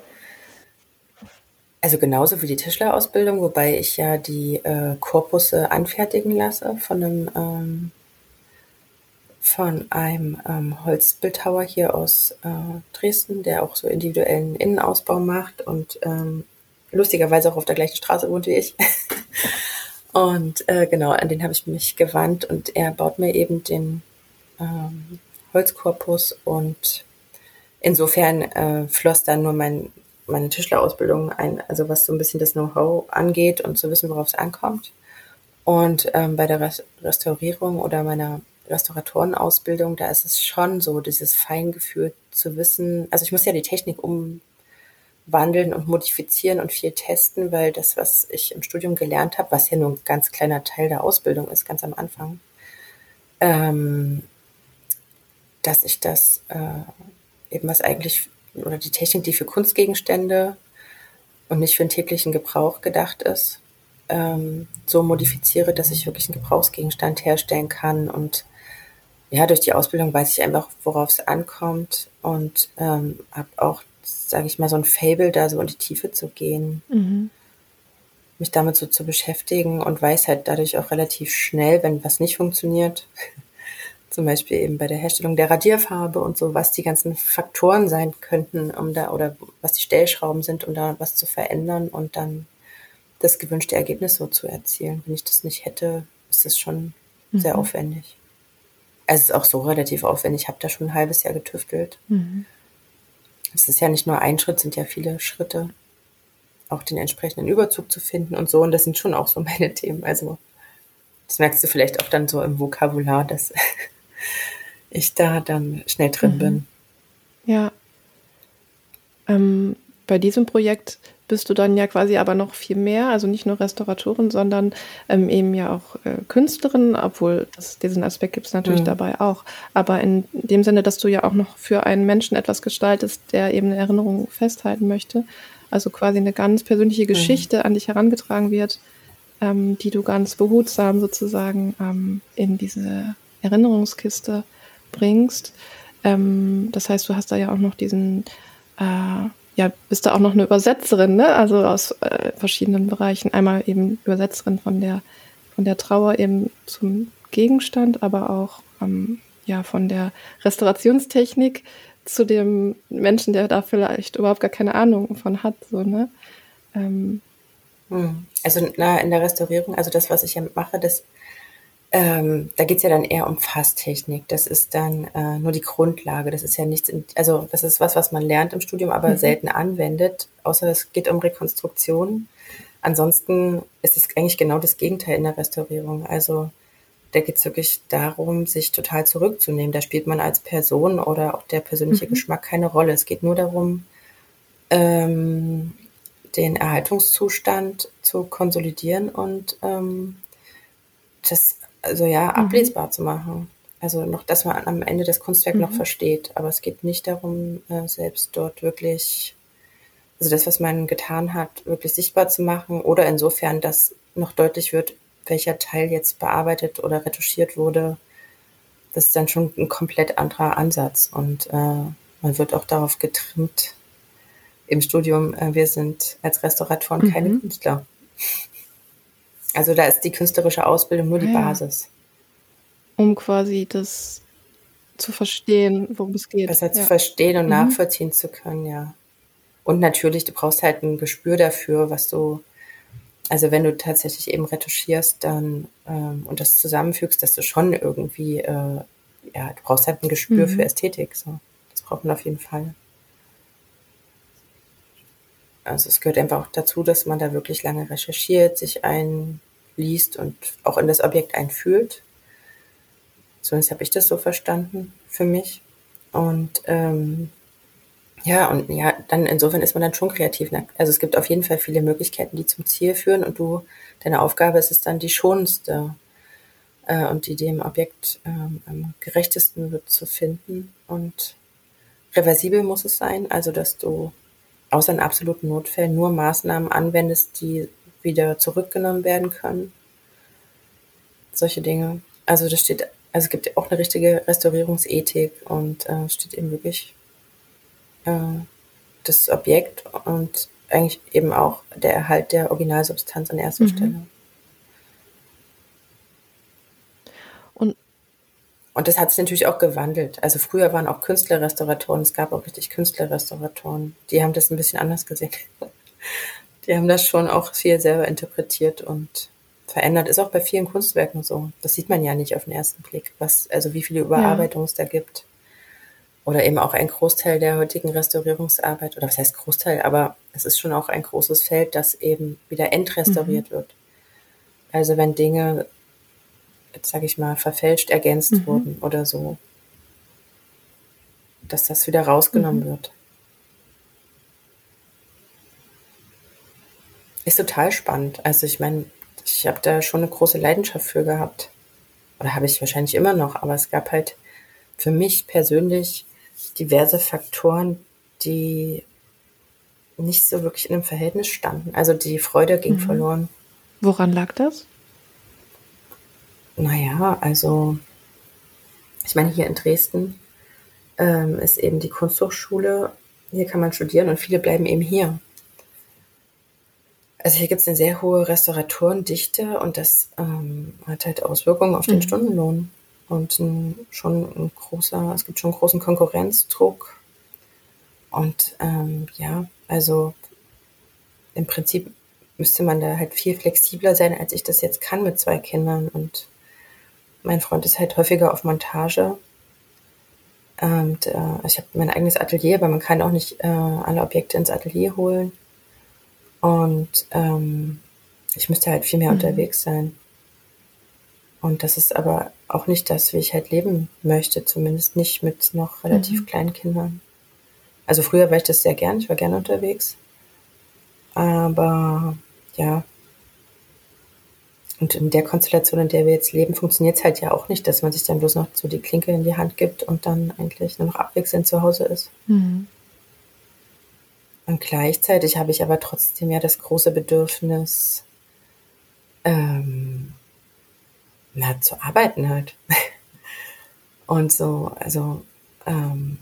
also genauso wie die Tischlerausbildung, wobei ich ja die äh, Korpusse anfertigen lasse von einem, ähm, von einem ähm, Holzbildhauer hier aus äh, Dresden, der auch so individuellen Innenausbau macht und ähm, lustigerweise auch auf der gleichen Straße wohnt wie ich. (laughs) Und äh, genau, an den habe ich mich gewandt und er baut mir eben den ähm, Holzkorpus und insofern äh, floss dann nur mein, meine Tischlerausbildung ein, also was so ein bisschen das Know-how angeht und zu wissen, worauf es ankommt. Und ähm, bei der Res Restaurierung oder meiner Restauratorenausbildung, da ist es schon so, dieses Feingefühl zu wissen, also ich muss ja die Technik umwandeln und modifizieren und viel testen, weil das, was ich im Studium gelernt habe, was ja nur ein ganz kleiner Teil der Ausbildung ist, ganz am Anfang, ähm, dass ich das äh, eben was eigentlich, oder die Technik, die für Kunstgegenstände und nicht für den täglichen Gebrauch gedacht ist, ähm, so modifiziere, dass ich wirklich einen Gebrauchsgegenstand herstellen kann. Und ja, durch die Ausbildung weiß ich einfach, worauf es ankommt und ähm, habe auch, sage ich mal, so ein Fable, da so in die Tiefe zu gehen, mhm. mich damit so zu beschäftigen und weiß halt dadurch auch relativ schnell, wenn was nicht funktioniert. Zum Beispiel eben bei der Herstellung der Radierfarbe und so, was die ganzen Faktoren sein könnten, um da, oder was die Stellschrauben sind, um da was zu verändern und dann das gewünschte Ergebnis so zu erzielen. Wenn ich das nicht hätte, ist das schon sehr Mhm. aufwendig. Also es ist auch so relativ aufwendig. Ich habe da schon ein halbes Jahr getüftelt. Mhm. Es ist ja nicht nur ein Schritt, sind ja viele Schritte, auch den entsprechenden Überzug zu finden und so. Und das sind schon auch so (laughs) meine Themen. Also das merkst du vielleicht auch dann so im Vokabular, dass ich da dann schnell drin Mhm. bin. Ja. Ähm, bei diesem Projekt bist du dann ja quasi aber noch viel mehr, also nicht nur Restauratorin, sondern ähm, eben ja auch äh, Künstlerin, obwohl das, diesen Aspekt gibt es natürlich Mhm. dabei auch. Aber in dem Sinne, dass du ja auch noch für einen Menschen etwas gestaltest, der eben eine Erinnerung festhalten möchte. Also quasi eine ganz persönliche Geschichte an dich herangetragen wird, ähm, die du ganz behutsam sozusagen ähm, in diese Erinnerungskiste bringst. Ähm, das heißt, du hast da ja auch noch diesen, äh, ja, bist da auch noch eine Übersetzerin, ne? Also aus äh, verschiedenen Bereichen. Einmal eben Übersetzerin von der, von der Trauer eben zum Gegenstand, aber auch ähm, ja von der Restaurationstechnik zu dem Menschen, der da vielleicht überhaupt gar keine Ahnung von hat, so, ne? Ähm, Hm. Also na, in der Restaurierung, also das, was ich ja mache, das, ähm, da geht's ja dann eher um Fasstechnik. Das ist dann äh, nur die Grundlage. Das ist ja nichts, in, also das ist was, was man lernt im Studium, aber Mhm. selten anwendet, außer es geht um Rekonstruktion. Ansonsten ist es eigentlich genau das Gegenteil in der Restaurierung. Also da geht's wirklich darum, sich total zurückzunehmen. Da spielt man als Person oder auch der persönliche Mhm. Geschmack keine Rolle. Es geht nur darum, ähm, den Erhaltungszustand zu konsolidieren und ähm, das also ja Mhm. ablesbar zu machen. Also noch, dass man am Ende das Kunstwerk noch Mhm. versteht. Aber es geht nicht darum, äh, selbst dort wirklich also das, was man getan hat, wirklich sichtbar zu machen oder insofern, dass noch deutlich wird, welcher Teil jetzt bearbeitet oder retuschiert wurde, das ist dann schon ein komplett anderer Ansatz und äh, man wird auch darauf getrimmt im Studium, äh, wir sind als Restauratoren mhm. keine Künstler. Also da ist die künstlerische Ausbildung nur die ah, ja. Basis. Um quasi das zu verstehen, worum es geht. Besser ja. zu verstehen und mhm. nachvollziehen zu können, ja. Und natürlich, du brauchst halt ein Gespür dafür, was du, also wenn du tatsächlich eben retuschierst, dann ähm, und das zusammenfügst, dass du schon irgendwie, äh, ja, du brauchst halt ein Gespür mhm. für Ästhetik. So. Das braucht man auf jeden Fall. Also es gehört einfach auch dazu, dass man da wirklich lange recherchiert, sich einliest und auch in das Objekt einfühlt. Zumindest habe ich das so verstanden für mich. Und ähm, ja, und ja, dann insofern ist man dann schon kreativ. Also es gibt auf jeden Fall viele Möglichkeiten, die zum Ziel führen und du, deine Aufgabe ist es dann die schonendste äh, und die dem Objekt ähm, am gerechtesten wird zu finden. Und reversibel muss es sein, also dass du außer in absoluten Notfällen nur Maßnahmen anwendest, die wieder zurückgenommen werden können. Solche Dinge. Also das steht, also es gibt auch eine richtige Restaurierungsethik und äh, steht eben wirklich äh, das Objekt und eigentlich eben auch der Erhalt der Originalsubstanz an erster mhm. Stelle. Und das hat sich natürlich auch gewandelt. Also früher waren auch Künstlerrestauratoren, es gab auch richtig Künstlerrestauratoren. Die haben das ein bisschen anders gesehen. Die haben das schon auch viel selber interpretiert und verändert. Ist auch bei vielen Kunstwerken so. Das sieht man ja nicht auf den ersten Blick, was, also wie viele Überarbeitungen ja. es da gibt. Oder eben auch ein Großteil der heutigen Restaurierungsarbeit, oder was heißt Großteil, aber es ist schon auch ein großes Feld, das eben wieder entrestauriert mhm. wird. Also wenn Dinge jetzt sage ich mal, verfälscht ergänzt mhm. wurden oder so. Dass das wieder rausgenommen mhm. wird. Ist total spannend. Also ich meine, ich habe da schon eine große Leidenschaft für gehabt. Oder habe ich wahrscheinlich immer noch, aber es gab halt für mich persönlich diverse Faktoren, die nicht so wirklich in einem Verhältnis standen. Also die Freude ging mhm. verloren. Woran lag das? Naja, also ich meine, hier in Dresden ähm, ist eben die Kunsthochschule. Hier kann man studieren und viele bleiben eben hier. Also hier gibt es eine sehr hohe Restauratorendichte und das ähm, hat halt Auswirkungen auf den mhm. Stundenlohn. Und ein, schon ein großer, es gibt schon einen großen Konkurrenzdruck. Und ähm, ja, also im Prinzip müsste man da halt viel flexibler sein, als ich das jetzt kann mit zwei Kindern. Und mein Freund ist halt häufiger auf Montage. Und, äh, ich habe mein eigenes Atelier, aber man kann auch nicht äh, alle Objekte ins Atelier holen. Und ähm, ich müsste halt viel mehr mhm. unterwegs sein. Und das ist aber auch nicht das, wie ich halt leben möchte, zumindest nicht mit noch relativ mhm. kleinen Kindern. Also früher war ich das sehr gern, ich war gerne unterwegs. Aber ja, und in der Konstellation, in der wir jetzt leben, funktioniert es halt ja auch nicht, dass man sich dann bloß noch so die Klinke in die Hand gibt und dann eigentlich nur noch abwechselnd zu Hause ist. Mhm. Und gleichzeitig habe ich aber trotzdem ja das große Bedürfnis, ähm, na, zu arbeiten halt. (laughs) und so, also ähm,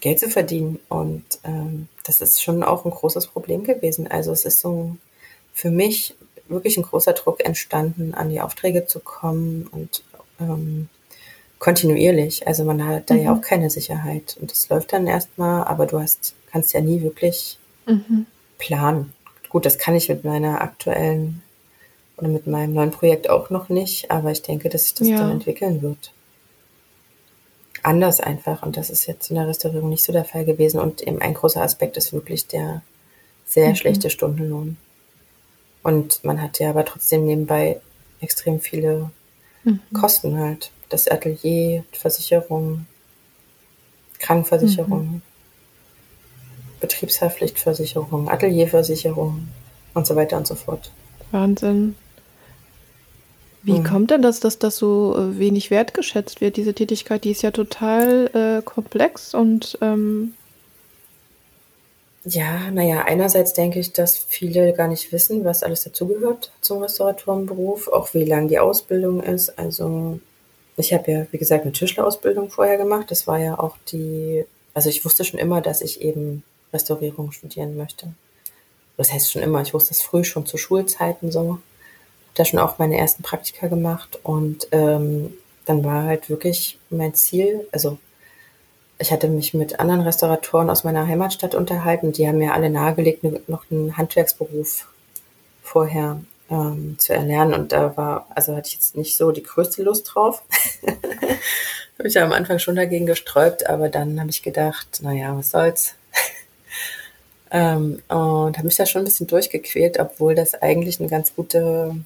Geld zu verdienen. Und ähm, das ist schon auch ein großes Problem gewesen. Also es ist so für mich wirklich ein großer Druck entstanden, an die Aufträge zu kommen und ähm, kontinuierlich. Also man hat da mhm. ja auch keine Sicherheit. Und das läuft dann erstmal, aber du hast, kannst ja nie wirklich mhm. planen. Gut, das kann ich mit meiner aktuellen oder mit meinem neuen Projekt auch noch nicht, aber ich denke, dass sich das ja. dann entwickeln wird. Anders einfach. Und das ist jetzt in der Restaurierung nicht so der Fall gewesen. Und eben ein großer Aspekt ist wirklich der sehr mhm. schlechte Stundenlohn. Und man hat ja aber trotzdem nebenbei extrem viele mhm. Kosten halt. Das Atelier, Versicherung, Krankenversicherung, mhm. Betriebshaftpflichtversicherung, Atelierversicherung und so weiter und so fort. Wahnsinn. Wie mhm. kommt denn das, dass das so äh, wenig wertgeschätzt wird, diese Tätigkeit? Die ist ja total äh, komplex und ähm, Ja, naja, einerseits denke ich, dass viele gar nicht wissen, was alles dazugehört zum Restauratorenberuf, auch wie lang die Ausbildung ist. Also ich habe ja, wie gesagt, eine Tischlerausbildung vorher gemacht. Das war ja auch die, also ich wusste schon immer, dass ich eben Restaurierung studieren möchte. Das heißt schon immer, ich wusste es früh schon zu Schulzeiten so. Habe da schon auch meine ersten Praktika gemacht und ähm, dann war halt wirklich mein Ziel, also ich hatte mich mit anderen Restauratoren aus meiner Heimatstadt unterhalten. Die haben mir alle nahegelegt, noch einen Handwerksberuf vorher ähm, zu erlernen. Und da war, also hatte ich jetzt nicht so die größte Lust drauf. (laughs) habe ich ja am Anfang schon dagegen gesträubt, aber dann habe ich gedacht, naja, was soll's. Ähm, und habe mich da schon ein bisschen durchgequält, obwohl das eigentlich eine ganz gute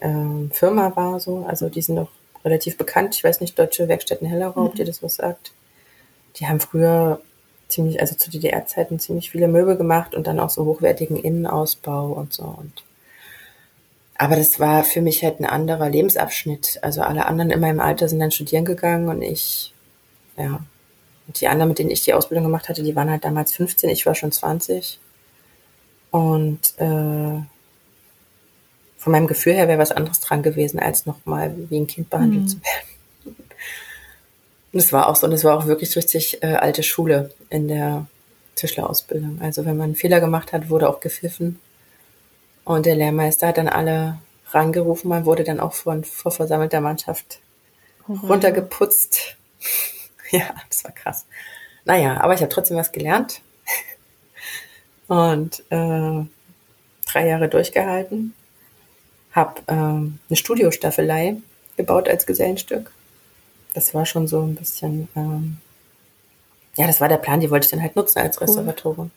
ähm, Firma war. So. Also die sind noch relativ bekannt. Ich weiß nicht, Deutsche Werkstätten Hellerau, mhm. ob dir das was sagt die haben früher ziemlich, also zu DDR-Zeiten ziemlich viele Möbel gemacht und dann auch so hochwertigen Innenausbau und so. Und aber das war für mich halt ein anderer Lebensabschnitt. Also alle anderen in meinem Alter sind dann studieren gegangen und ich, ja, und die anderen, mit denen ich die Ausbildung gemacht hatte, die waren halt damals 15, ich war schon 20. Und äh, von meinem Gefühl her wäre was anderes dran gewesen, als nochmal wie ein Kind behandelt mhm. zu werden. Und es war auch so, und es war auch wirklich richtig äh, alte Schule in der Tischlerausbildung. Also wenn man einen Fehler gemacht hat, wurde auch gepfiffen. Und der Lehrmeister hat dann alle rangerufen. Man wurde dann auch von, vor versammelter Mannschaft oh, runtergeputzt. (laughs) ja, das war krass. Naja, aber ich habe trotzdem was gelernt. (laughs) Und äh, drei Jahre durchgehalten. Habe ähm, eine Studiostaffelei gebaut als Gesellenstück das war schon so ein bisschen, ähm, ja, das war der Plan, die wollte ich dann halt nutzen als Restauratorin.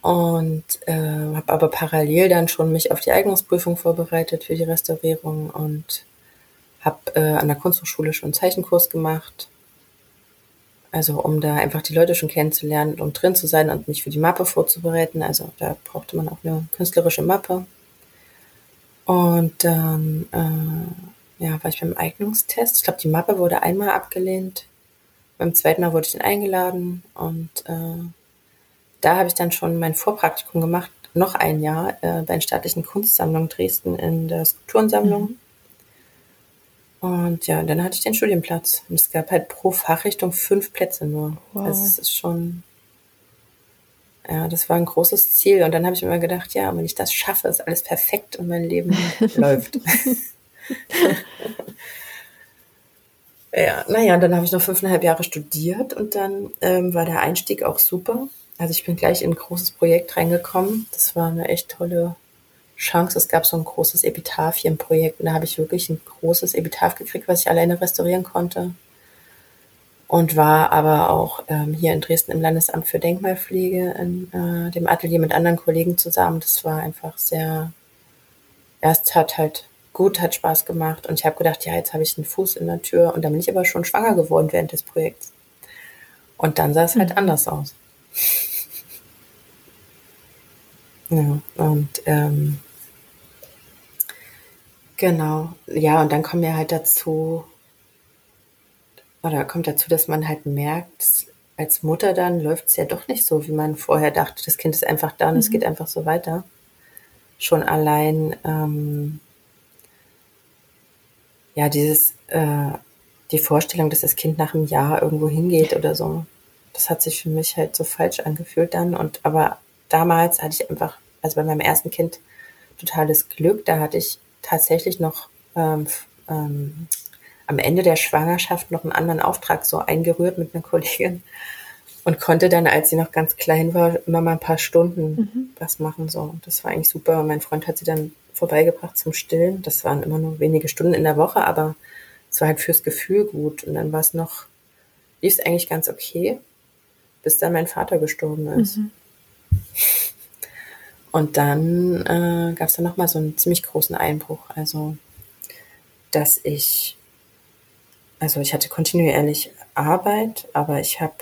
Und äh, habe aber parallel dann schon mich auf die Eignungsprüfung vorbereitet für die Restaurierung und habe äh, an der Kunsthochschule schon einen Zeichenkurs gemacht. Also um da einfach die Leute schon kennenzulernen, um drin zu sein und mich für die Mappe vorzubereiten. Also da brauchte man auch eine künstlerische Mappe. Und dann äh, ja, war ich beim Eignungstest. Ich glaube, die Mappe wurde einmal abgelehnt. Beim zweiten Mal wurde ich dann eingeladen und äh, da habe ich dann schon mein Vorpraktikum gemacht, noch ein Jahr äh, bei den staatlichen Kunstsammlungen Dresden in der Skulpturensammlung. Mhm. Und ja, dann hatte ich den Studienplatz. Und es gab halt pro Fachrichtung fünf Plätze nur. Wow. Also es ist schon, ja, das war ein großes Ziel. Und dann habe ich mir immer gedacht, ja, wenn ich das schaffe, ist alles perfekt und mein Leben (laughs) läuft. (laughs) ja, naja, dann habe ich noch fünfeinhalb Jahre studiert und dann ähm, war der Einstieg auch super. Also ich bin gleich in ein großes Projekt reingekommen. Das war eine echt tolle Chance. Es gab so ein großes Epitaphienprojekt und da habe ich wirklich ein großes Epitaph gekriegt, was ich alleine restaurieren konnte. Und war aber auch ähm, hier in Dresden im Landesamt für Denkmalpflege in äh, dem Atelier mit anderen Kollegen zusammen. Das war einfach sehr, erst hat halt gut, hat Spaß gemacht. Und ich habe gedacht, ja, jetzt habe ich einen Fuß in der Tür. Und dann bin ich aber schon schwanger geworden während des Projekts. Und dann sah es halt mhm. anders aus. (laughs) ja, und ähm, genau, ja, und dann kommen wir halt dazu, oder kommt dazu, dass man halt merkt, als Mutter dann läuft es ja doch nicht so, wie man vorher dachte. Das Kind ist einfach da und mhm. es geht einfach so weiter. Schon allein ähm, ja, dieses, äh, die Vorstellung, dass das Kind nach einem Jahr irgendwo hingeht oder so, das hat sich für mich halt so falsch angefühlt dann. Und aber damals hatte ich einfach, also bei meinem ersten Kind, totales Glück. Da hatte ich tatsächlich noch ähm, ähm, am Ende der Schwangerschaft noch einen anderen Auftrag so eingerührt mit einer Kollegin und konnte dann, als sie noch ganz klein war, immer mal ein paar Stunden mhm. was machen so. Und das war eigentlich super. Und mein Freund hat sie dann vorbeigebracht zum Stillen. Das waren immer nur wenige Stunden in der Woche, aber es war halt fürs Gefühl gut. Und dann war es noch, lief es eigentlich ganz okay, bis dann mein Vater gestorben ist. Mhm. Und dann äh, gab es dann nochmal so einen ziemlich großen Einbruch. Also, dass ich, also ich hatte kontinuierlich Arbeit, aber ich habe,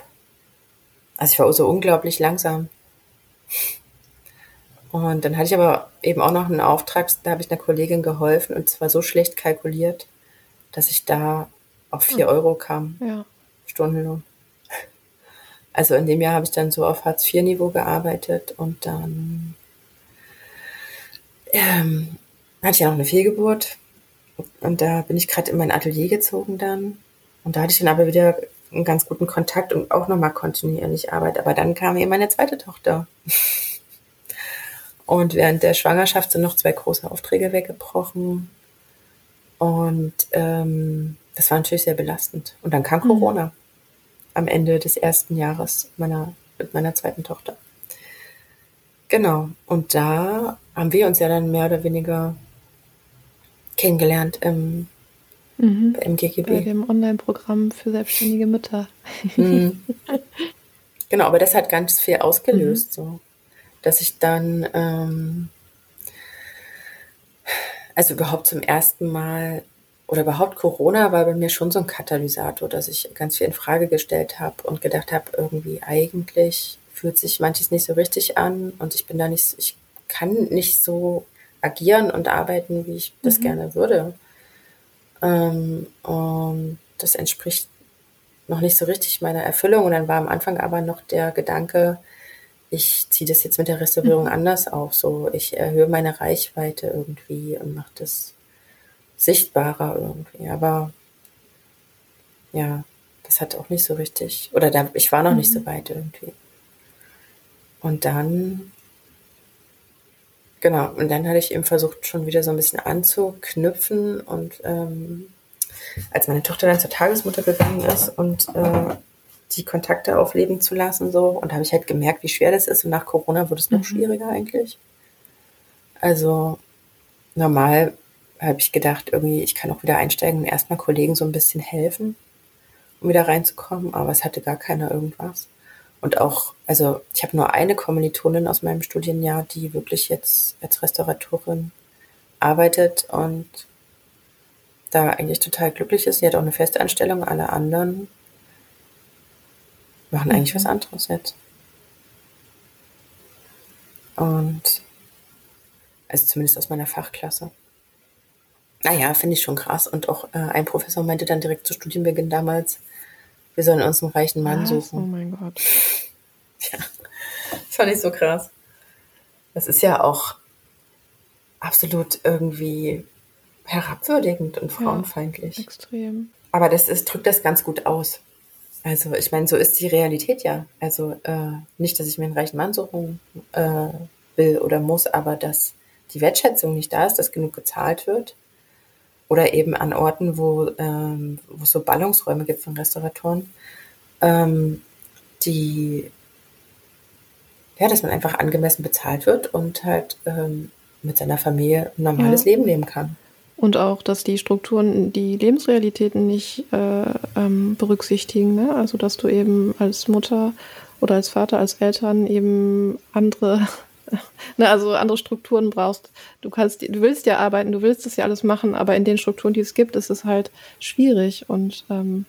also ich war so unglaublich langsam. Und dann hatte ich aber eben auch noch einen Auftrag, da habe ich einer Kollegin geholfen und zwar so schlecht kalkuliert, dass ich da auf vier hm. Euro kam. Ja. Stundenlohn. Also in dem Jahr habe ich dann so auf Hartz-IV-Niveau gearbeitet und dann ähm, hatte ich ja noch eine Fehlgeburt und da bin ich gerade in mein Atelier gezogen dann und da hatte ich dann aber wieder einen ganz guten Kontakt und auch nochmal kontinuierlich Arbeit. Aber dann kam eben meine zweite Tochter. (laughs) Und während der Schwangerschaft sind noch zwei große Aufträge weggebrochen. Und ähm, das war natürlich sehr belastend. Und dann kam mhm. Corona am Ende des ersten Jahres meiner, mit meiner zweiten Tochter. Genau. Und da haben wir uns ja dann mehr oder weniger kennengelernt im, mhm. im GGB. Bei dem Online-Programm für selbstständige Mütter. Mhm. (laughs) Genau, aber das hat ganz viel ausgelöst, mhm. so dass ich dann ähm, also überhaupt zum ersten Mal oder überhaupt Corona war bei mir schon so ein Katalysator, dass ich ganz viel in Frage gestellt habe und gedacht habe, irgendwie eigentlich fühlt sich manches nicht so richtig an und ich bin da nicht, ich kann nicht so agieren und arbeiten, wie ich das mhm. gerne würde. Ähm, und das entspricht noch nicht so richtig meiner Erfüllung. Und dann war am Anfang aber noch der Gedanke, ich ziehe das jetzt mit der Restaurierung mhm. anders auf. So, ich erhöhe meine Reichweite irgendwie und mache das sichtbarer irgendwie. Aber ja, das hat auch nicht so richtig, oder da, ich war noch mhm. nicht so mhm. weit irgendwie. Und dann, genau, und dann hatte ich eben versucht, schon wieder so ein bisschen anzuknüpfen und ähm, als meine Tochter dann zur Tagesmutter gegangen ist und äh, die Kontakte aufleben zu lassen so und habe ich halt gemerkt, wie schwer das ist und nach Corona wurde es noch mhm. schwieriger eigentlich. Also normal habe ich gedacht, irgendwie, ich kann auch wieder einsteigen und erstmal Kollegen so ein bisschen helfen, um wieder reinzukommen, aber es hatte gar keiner irgendwas. Und auch, also ich habe nur eine Kommilitonin aus meinem Studienjahr, die wirklich jetzt als Restauratorin arbeitet und da eigentlich total glücklich ist. Sie hat auch eine Festanstellung, alle anderen machen eigentlich mhm. was anderes jetzt. Und also zumindest aus meiner Fachklasse. Naja, finde ich schon krass. Und auch äh, ein Professor meinte dann direkt zu Studienbeginn damals, wir sollen uns einen reichen Mann was? suchen. Oh mein Gott. (laughs) Ja, das fand ich so krass. Das ist ja auch absolut irgendwie herabwürdigend und frauenfeindlich. Ja, extrem. Aber das ist, drückt das ganz gut aus. Also ich meine, so ist die Realität ja. Also äh, nicht, dass ich mir einen reichen Mann suchen äh, will oder muss, aber dass die Wertschätzung nicht da ist, dass genug gezahlt wird. Oder eben an Orten, wo, ähm, wo es so Ballungsräume gibt von Restauratoren, ähm, die ja, dass man einfach angemessen bezahlt wird und halt ähm, mit seiner Familie ein normales ja. Leben leben kann. Und auch, dass die Strukturen die Lebensrealitäten nicht äh, ähm, berücksichtigen. Ne? Also, dass du eben als Mutter oder als Vater, als Eltern eben andere, ne, also andere Strukturen brauchst. Du kannst, du willst ja arbeiten, du willst das ja alles machen, aber in den Strukturen, die es gibt, ist es halt schwierig und ähm,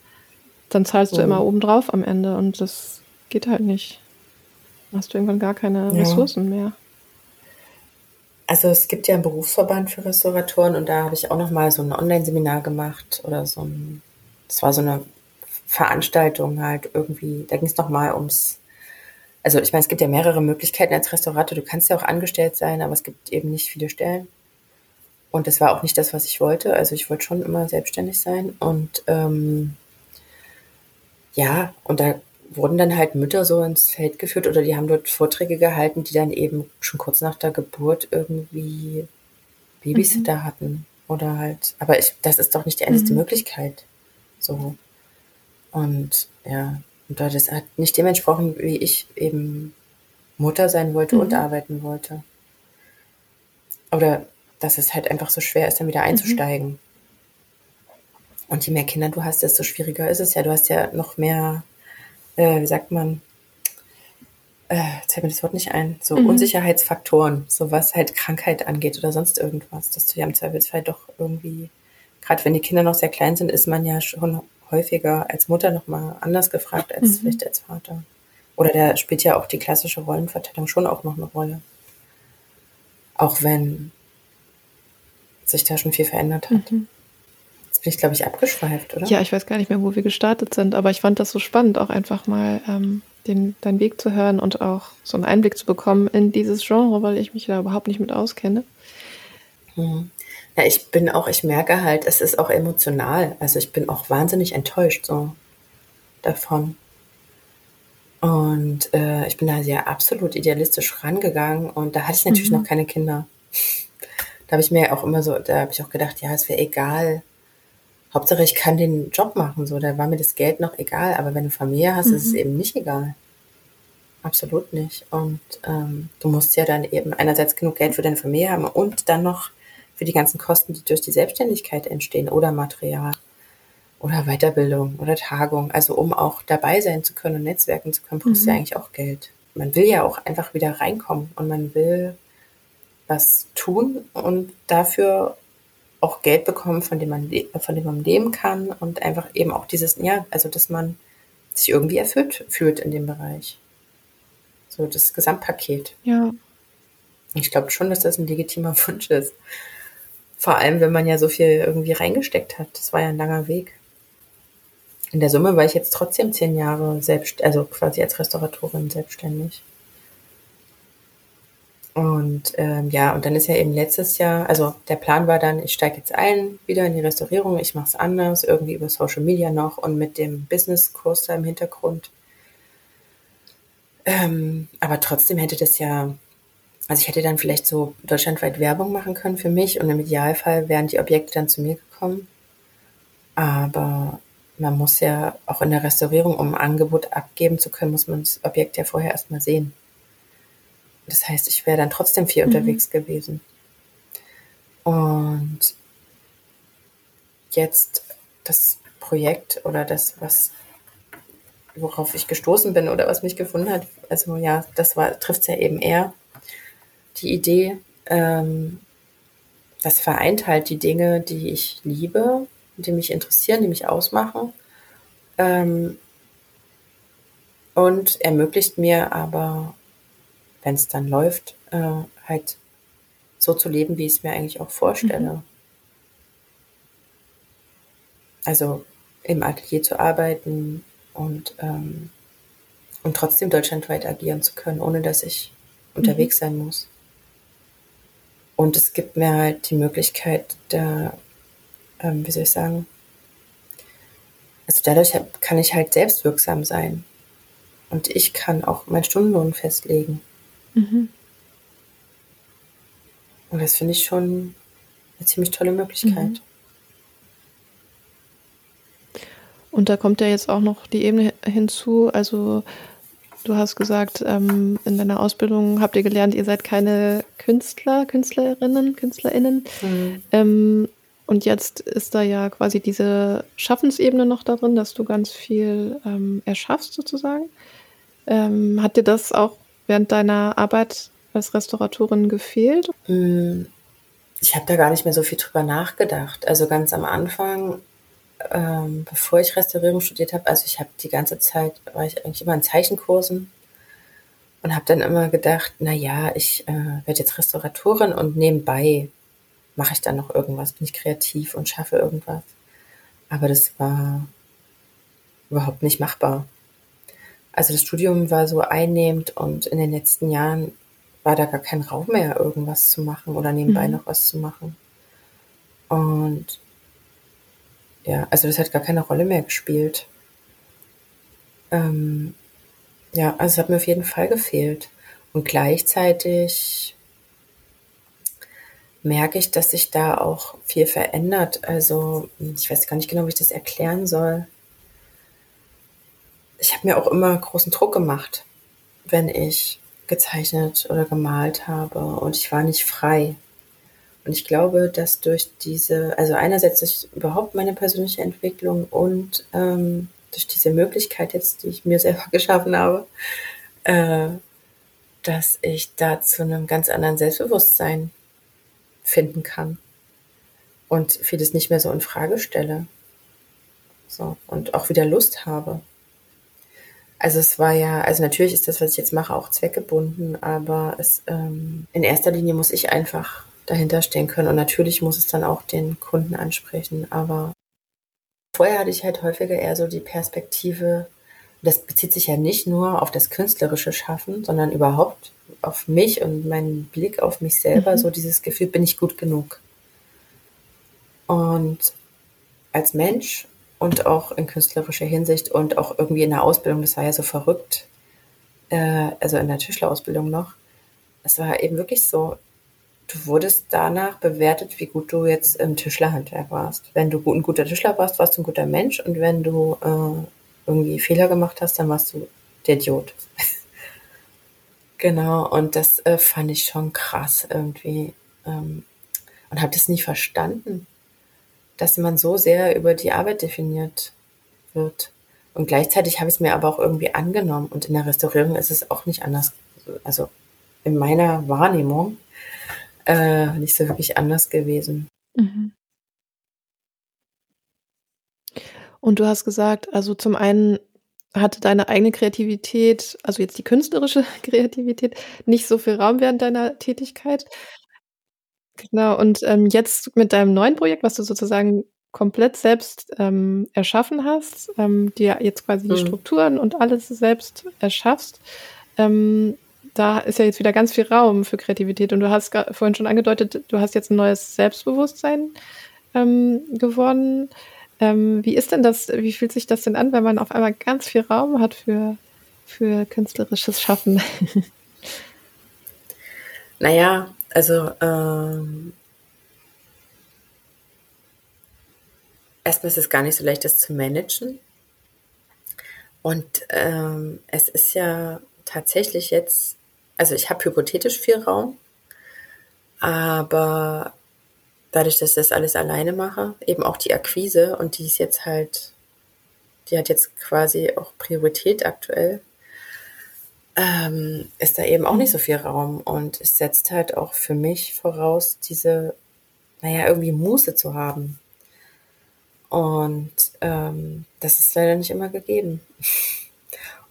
dann zahlst du oh. immer obendrauf am Ende und das geht halt nicht. Dann hast du irgendwann gar keine ja. Ressourcen mehr. Also es gibt ja einen Berufsverband für Restauratoren und da habe ich auch noch mal so ein Online-Seminar gemacht oder so ein, das war so eine Veranstaltung halt irgendwie, da ging es noch mal ums, also ich meine, es gibt ja mehrere Möglichkeiten als Restaurator, du kannst ja auch angestellt sein, aber es gibt eben nicht viele Stellen. Und das war auch nicht das, was ich wollte. Also ich wollte schon immer selbstständig sein und ähm, ja, und da wurden dann halt Mütter so ins Feld geführt oder die haben dort Vorträge gehalten, die dann eben schon kurz nach der Geburt irgendwie Babysitter mhm. hatten. Oder halt, aber ich, das ist doch nicht die einzige mhm. Möglichkeit. So. Und ja, und das hat nicht dem entsprochen, wie ich eben Mutter sein wollte mhm. und arbeiten wollte. Oder dass es halt einfach so schwer ist, dann wieder mhm. einzusteigen. Und je mehr Kinder du hast, desto schwieriger ist es ja. Du hast ja noch mehr äh, wie sagt man, äh, fällt mir das Wort nicht ein, so mhm. Unsicherheitsfaktoren, so was halt Krankheit angeht oder sonst irgendwas, dass du ja im Zweifelsfall doch irgendwie, gerade wenn die Kinder noch sehr klein sind, ist man ja schon häufiger als Mutter nochmal anders gefragt als mhm. vielleicht als Vater. Oder da spielt ja auch die klassische Rollenverteilung schon auch noch eine Rolle. Auch wenn sich da schon viel verändert hat. Mhm. Jetzt bin ich, glaube ich, abgeschweift, oder? Ja, ich weiß gar nicht mehr, wo wir gestartet sind, aber ich fand das so spannend, auch einfach mal ähm, den, deinen Weg zu hören und auch so einen Einblick zu bekommen in dieses Genre, weil ich mich da überhaupt nicht mit auskenne. Hm. Ja, ich bin auch, ich merke halt, es ist auch emotional. Also ich bin auch wahnsinnig enttäuscht so davon. Und äh, ich bin da sehr absolut idealistisch rangegangen und da hatte ich natürlich mhm. noch keine Kinder. Da habe ich mir auch immer so, da habe ich auch gedacht, ja, es wäre egal. Hauptsache, ich kann den Job machen, so, da war mir das Geld noch egal. Aber wenn du Familie hast, mhm. ist es mhm. eben nicht egal. Absolut nicht. Und ähm, du musst ja dann eben einerseits genug Geld für deine Familie haben und dann noch für die ganzen Kosten, die durch die Selbstständigkeit entstehen oder Material oder Weiterbildung oder Tagung. Also um auch dabei sein zu können und netzwerken zu können, brauchst du mhm. ja eigentlich auch Geld. Man will ja auch einfach wieder reinkommen und man will was tun und dafür auch Geld bekommen, von dem man, von dem man leben kann und einfach eben auch dieses, ja, also dass man sich irgendwie erfüllt fühlt in dem Bereich. So das Gesamtpaket. Ja. Ich glaube schon, dass das ein legitimer (laughs) Wunsch ist. Vor allem, wenn man ja so viel irgendwie reingesteckt hat. Das war ja ein langer Weg in der Summe war ich jetzt trotzdem zehn Jahre selbst, also quasi als Restauratorin selbstständig. Und ähm, ja, und dann ist ja eben letztes Jahr, also der Plan war dann, ich steige jetzt ein, wieder in die Restaurierung, ich mache es anders, irgendwie über Social Media noch und mit dem Business-Kurs da im Hintergrund. Ähm, aber trotzdem hätte das ja, also ich hätte dann vielleicht so deutschlandweit Werbung machen können für mich und im Idealfall wären die Objekte dann zu mir gekommen. Aber man muss ja auch in der Restaurierung, um ein Angebot abgeben zu können, muss man das Objekt ja vorher erstmal sehen. Das heißt, ich wäre dann trotzdem viel mhm. unterwegs gewesen. Und jetzt das Projekt oder das, was worauf ich gestoßen bin oder was mich gefunden hat, also ja, das war, trifft es ja eben eher die Idee, ähm, das vereint halt die Dinge, die ich liebe, die mich interessieren, die mich ausmachen. Ähm, und ermöglicht mir aber, wenn es dann läuft, äh, halt so zu leben, wie ich es mir eigentlich auch vorstelle. Mhm. Also im Atelier zu arbeiten und, ähm, und trotzdem deutschlandweit agieren zu können, ohne dass ich mhm. unterwegs sein muss. Und es gibt mir halt die Möglichkeit, da ähm, wie soll ich sagen, also dadurch kann ich halt selbstwirksam sein. Und ich kann auch meinen Stundenlohn festlegen. Mhm. Und das finde ich schon eine ziemlich tolle Möglichkeit. Mhm. Und da kommt ja jetzt auch noch die Ebene hinzu, also du hast gesagt, ähm, in deiner Ausbildung habt ihr gelernt, ihr seid keine Künstler, Künstlerinnen, KünstlerInnen. Mhm. Ähm, und jetzt ist da ja quasi diese Schaffensebene noch da drin, dass du ganz viel ähm, erschaffst sozusagen. Ähm, hat dir das auch während deiner Arbeit als Restauratorin gefehlt? Hm, ich habe da gar nicht mehr so viel drüber nachgedacht. Also ganz am Anfang, ähm, bevor ich Restaurierung studiert habe, also ich habe die ganze Zeit, war ich eigentlich immer in Zeichenkursen und habe dann immer gedacht, na ja, ich äh, werde jetzt Restauratorin und nebenbei mache ich dann noch irgendwas, bin ich kreativ und schaffe irgendwas. Aber das war überhaupt nicht machbar. Also das Studium war so einnehmend und in den letzten Jahren war da gar kein Raum mehr, irgendwas zu machen oder nebenbei mhm. noch was zu machen. Und ja, also das hat gar keine Rolle mehr gespielt. Ähm, ja, also es hat mir auf jeden Fall gefehlt. Und gleichzeitig merke ich, dass sich da auch viel verändert. Also ich weiß gar nicht genau, wie ich das erklären soll. Ich habe mir auch immer großen Druck gemacht, wenn ich gezeichnet oder gemalt habe und ich war nicht frei. Und ich glaube, dass durch diese, also einerseits durch überhaupt meine persönliche Entwicklung und ähm, durch diese Möglichkeit jetzt, die ich mir selber (laughs) geschaffen habe, äh, dass ich da zu einem ganz anderen Selbstbewusstsein finden kann und vieles nicht mehr so in Frage stelle. So, und auch wieder Lust habe. Also es war ja, also natürlich ist das, was ich jetzt mache, auch zweckgebunden, aber es ähm, in erster Linie muss ich einfach dahinter stehen können und natürlich muss es dann auch den Kunden ansprechen. Aber vorher hatte ich halt häufiger eher so die Perspektive, das bezieht sich ja nicht nur auf das künstlerische Schaffen, sondern überhaupt auf mich und meinen Blick auf mich selber, mhm. so dieses Gefühl, bin ich gut genug. Und als Mensch und auch in künstlerischer Hinsicht und auch irgendwie in der Ausbildung, das war ja so verrückt, äh, also in der Tischlerausbildung noch, es war eben wirklich so, du wurdest danach bewertet, wie gut du jetzt im Tischlerhandwerk warst. Wenn du ein guter Tischler warst, warst du ein guter Mensch und wenn du äh, irgendwie Fehler gemacht hast, dann warst du der Idiot. (laughs) genau, und das äh, fand ich schon krass irgendwie ähm, und habe das nie verstanden, dass man so sehr über die Arbeit definiert wird. Und gleichzeitig habe ich es mir aber auch irgendwie angenommen und in der Restaurierung ist es auch nicht anders. Also in meiner Wahrnehmung äh, nicht so wirklich anders gewesen. Mhm. Und du hast gesagt, also zum einen hatte deine eigene Kreativität, also jetzt die künstlerische (laughs) Kreativität, nicht so viel Raum während deiner Tätigkeit. Genau, und ähm, jetzt mit deinem neuen Projekt, was du sozusagen komplett selbst ähm, erschaffen hast, ähm, dir jetzt quasi mhm. die Strukturen und alles selbst erschaffst, ähm, da ist ja jetzt wieder ganz viel Raum für Kreativität. Und du hast vorhin schon angedeutet, du hast jetzt ein neues Selbstbewusstsein ähm, gewonnen. Ähm, wie ist denn das, wie fühlt sich das denn an, wenn man auf einmal ganz viel Raum hat für, für künstlerisches Schaffen? (laughs) naja, also ähm, erstmal ist es gar nicht so leicht, das zu managen. Und ähm, es ist ja tatsächlich jetzt also ich habe hypothetisch viel Raum, aber dadurch, dass ich das alles alleine mache, eben auch die Akquise und die ist jetzt halt, die hat jetzt quasi auch Priorität aktuell, ähm, ist da eben auch nicht so viel Raum und es setzt halt auch für mich voraus, diese, naja, irgendwie Muße zu haben. Und ähm, das ist leider nicht immer gegeben. (laughs)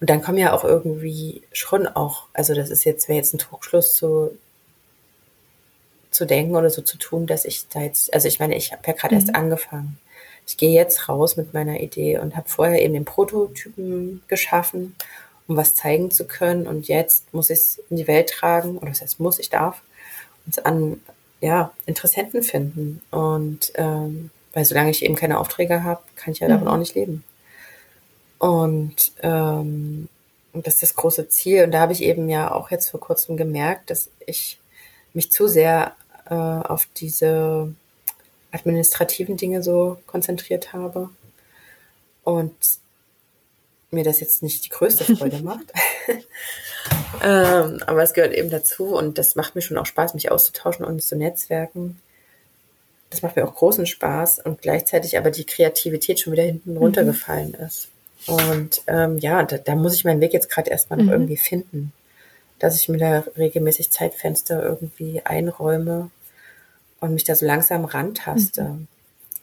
Und dann kommen ja auch irgendwie schon auch, also das ist jetzt, wäre jetzt ein Trugschluss zu, zu denken oder so zu tun, dass ich da jetzt, also ich meine, ich habe ja gerade mhm. erst angefangen. Ich gehe jetzt raus mit meiner Idee und habe vorher eben den Prototypen geschaffen, um was zeigen zu können. Und jetzt muss ich es in die Welt tragen, oder was heißt muss, ich darf, uns an ja, Interessenten finden. Und ähm, weil solange ich eben keine Aufträge habe, kann ich ja davon mhm. auch nicht leben. Und, ähm, das ist das große Ziel. Und da habe ich eben ja auch jetzt vor kurzem gemerkt, dass ich mich zu sehr äh, auf diese administrativen Dinge so konzentriert habe. Und mir das jetzt nicht die größte Freude (laughs) macht. (laughs) ähm, aber es gehört eben dazu und das macht mir schon auch Spaß, mich auszutauschen und zu netzwerken. Das macht mir auch großen Spaß und gleichzeitig aber die Kreativität schon wieder hinten mhm. runtergefallen ist. Und ähm, ja, da, da muss ich meinen Weg jetzt gerade erstmal noch mhm. irgendwie finden, dass ich mir da regelmäßig Zeitfenster irgendwie einräume und mich da so langsam rantaste. Mhm.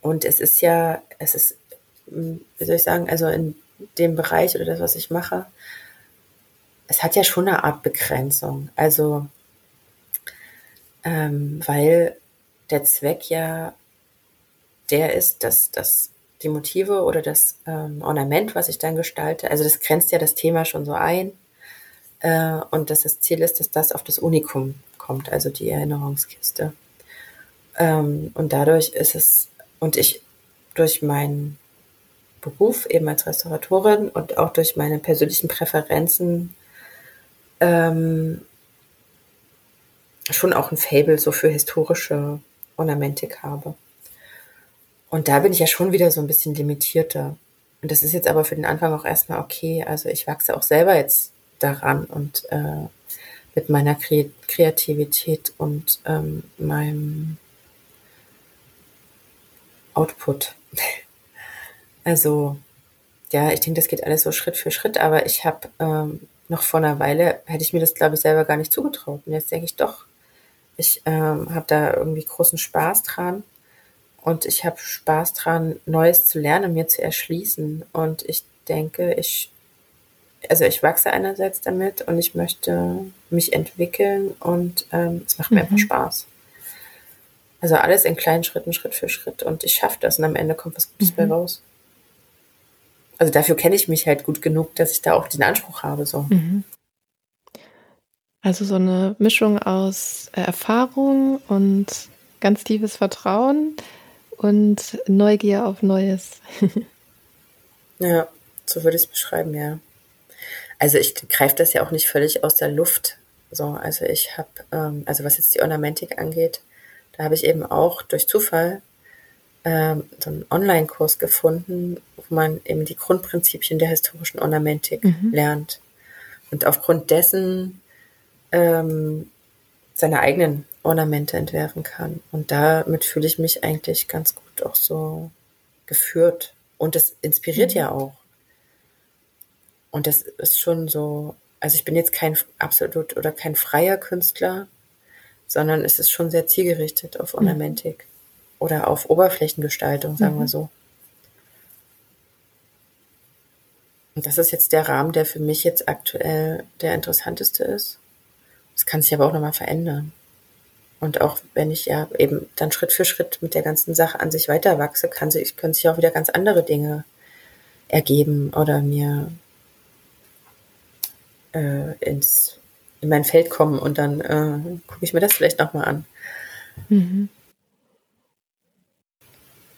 Und es ist ja, es ist, hm, wie soll ich sagen, also in dem Bereich oder das, was ich mache, es hat ja schon eine Art Begrenzung. Also, ähm, weil der Zweck ja der ist, dass, dass die Motive oder das ähm, Ornament, was ich dann gestalte, also das grenzt ja das Thema schon so ein. Äh, und dass das Ziel ist, dass das auf das Unikum kommt, also die Erinnerungskiste. Ähm, und dadurch ist es, und ich durch meinen Beruf eben als Restauratorin und auch durch meine persönlichen Präferenzen ähm, schon auch ein Fable so für historische Ornamentik habe. Und da bin ich ja schon wieder so ein bisschen limitierter. Und das ist jetzt aber für den Anfang auch erstmal okay. Also ich wachse auch selber jetzt daran und äh, mit meiner Kre Kreativität und ähm, meinem Output. (laughs) also ja, ich denke, das geht alles so Schritt für Schritt, aber ich habe ähm, noch vor einer Weile, hätte ich mir das, glaube ich, selber gar nicht zugetraut. Und jetzt denke ich doch, ich ähm, habe da irgendwie großen Spaß dran und ich habe Spaß dran, Neues zu lernen, mir zu erschließen. Und ich denke, ich, also ich wachse einerseits damit und ich möchte mich entwickeln und ähm, es macht mir mhm. einfach Spaß. Also alles in kleinen Schritten, Schritt für Schritt. Und ich schaffe das und am Ende kommt was Gutes mhm. bei raus. Also dafür kenne ich mich halt gut genug, dass ich da auch den Anspruch habe. So. Mhm. Also so eine Mischung aus Erfahrung und ganz tiefes Vertrauen und Neugier auf Neues. (laughs) ja, so würde ich es beschreiben, ja. Also ich greife das ja auch nicht völlig aus der Luft. So, also ich habe, ähm, also was jetzt die Ornamentik angeht, da habe ich eben auch durch Zufall ähm, so einen Online-Kurs gefunden, wo man eben die Grundprinzipien der historischen Ornamentik mhm. lernt. Und aufgrund dessen ähm, seine eigenen Ornamente entwerfen kann. Und damit fühle ich mich eigentlich ganz gut auch so geführt. Und das inspiriert mhm. ja auch. Und das ist schon so, also ich bin jetzt kein absolut oder kein freier Künstler, sondern es ist schon sehr zielgerichtet auf mhm. Ornamentik mhm. oder auf Oberflächengestaltung, sagen mhm. wir so. Und das ist jetzt der Rahmen, der für mich jetzt aktuell der interessanteste ist. Das kann sich aber auch nochmal verändern. Und auch wenn ich ja eben dann Schritt für Schritt mit der ganzen Sache an sich weiter wachse, kann sich, können sich auch wieder ganz andere Dinge ergeben oder mir äh, ins, in mein Feld kommen und dann äh, gucke ich mir das vielleicht nochmal an. Mhm.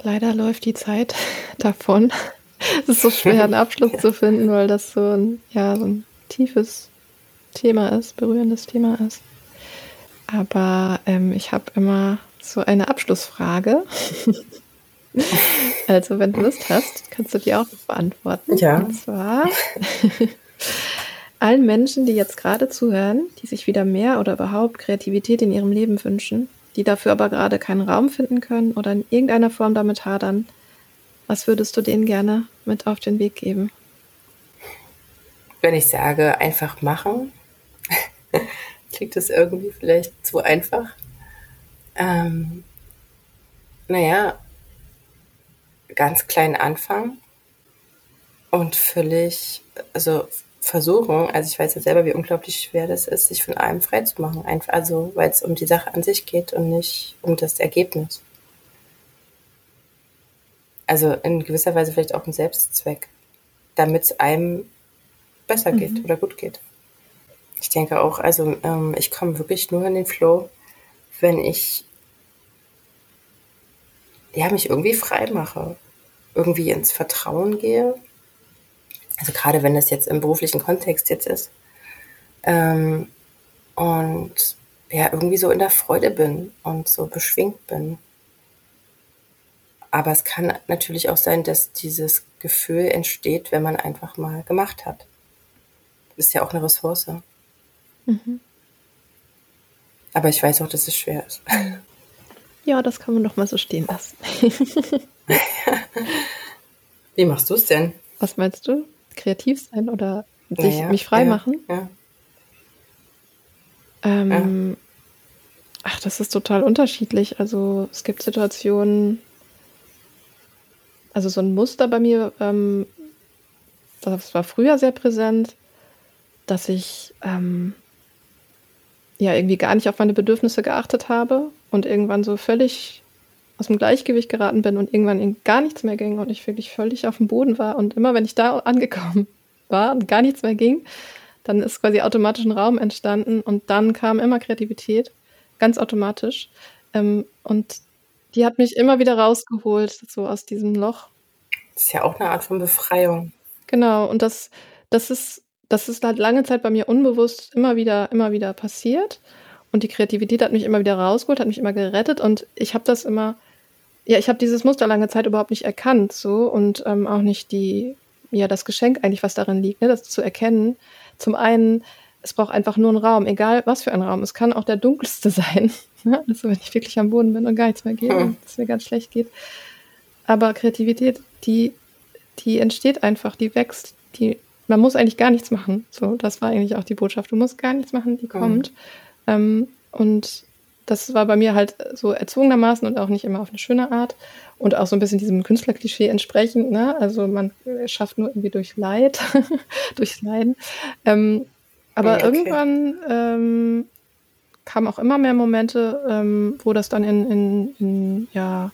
Leider läuft die Zeit (laughs) davon. Es ist so schwer, einen Abschluss (laughs) ja. zu finden, weil das so ein, ja, so ein tiefes Thema ist, berührendes Thema ist. Aber ähm, ich habe immer so eine Abschlussfrage. (laughs) also, wenn du Lust hast, kannst du die auch beantworten. Ja. Und zwar allen Menschen, die jetzt gerade zuhören, die sich wieder mehr oder überhaupt Kreativität in ihrem Leben wünschen, die dafür aber gerade keinen Raum finden können oder in irgendeiner Form damit hadern, was würdest du denen gerne mit auf den Weg geben? Wenn ich sage, einfach machen, klingt das irgendwie vielleicht zu einfach. Ähm, naja, ganz klein anfangen und völlig, also versuchen, also ich weiß ja selber, wie unglaublich schwer das ist, sich von allem frei zu machen. Einfach, also, weil es um die Sache an sich geht und nicht um das Ergebnis. Also in gewisser Weise vielleicht auch ein Selbstzweck, damit es einem besser geht mhm. oder gut geht. Ich denke auch, also ähm, ich komme wirklich nur in den Flow, wenn ich ja, mich irgendwie frei mache, irgendwie ins Vertrauen gehe also gerade wenn das jetzt im beruflichen Kontext jetzt ist. Ähm, und ja, irgendwie so in der Freude bin und so beschwingt bin. Aber es kann natürlich auch sein, dass dieses Gefühl entsteht, wenn man einfach mal gemacht hat. Das ist ja auch eine Ressource. Mhm. Aber ich weiß auch, dass es schwer ist. (laughs) Ja, das kann man doch mal so stehen lassen. (laughs) Wie machst du es denn? Was meinst du? kreativ sein oder sich, ja, mich frei ja, machen. Ja. Ähm, ach, das ist total unterschiedlich. Also es gibt Situationen, also so ein Muster bei mir, ähm, das war früher sehr präsent, dass ich ähm, ja irgendwie gar nicht auf meine Bedürfnisse geachtet habe und irgendwann so völlig aus dem Gleichgewicht geraten bin und irgendwann in gar nichts mehr ging und ich wirklich völlig auf dem Boden war. Und immer wenn ich da angekommen (laughs) war und gar nichts mehr ging, dann ist quasi automatisch ein Raum entstanden und dann kam immer Kreativität, ganz automatisch. Ähm, und die hat mich immer wieder rausgeholt, so aus diesem Loch. Das ist ja auch eine Art von Befreiung. Genau, und das, das ist, das ist halt lange Zeit bei mir unbewusst immer wieder, immer wieder passiert. Und die Kreativität hat mich immer wieder rausgeholt, hat mich immer gerettet und ich habe das immer ja, ich habe dieses Muster lange Zeit überhaupt nicht erkannt, so und ähm, auch nicht die, ja, das Geschenk eigentlich, was darin liegt, ne, das zu erkennen. Zum einen, es braucht einfach nur einen Raum, egal was für ein Raum. Es kann auch der dunkelste (laughs) sein, ne? also wenn ich wirklich am Boden bin und gar nichts mehr geht, hm. es mir ganz schlecht geht. Aber Kreativität, die, die entsteht einfach, die wächst, die, man muss eigentlich gar nichts machen. So, das war eigentlich auch die Botschaft. Du musst gar nichts machen, die hm. kommt. Ähm, und das war bei mir halt so erzwungenermaßen und auch nicht immer auf eine schöne Art und auch so ein bisschen diesem Künstlerklischee entsprechend. Ne? Also man schafft nur irgendwie durch Leid, (laughs) durchs Leiden. Ähm, aber okay. irgendwann ähm, kamen auch immer mehr Momente, ähm, wo das dann in, in, in, ja,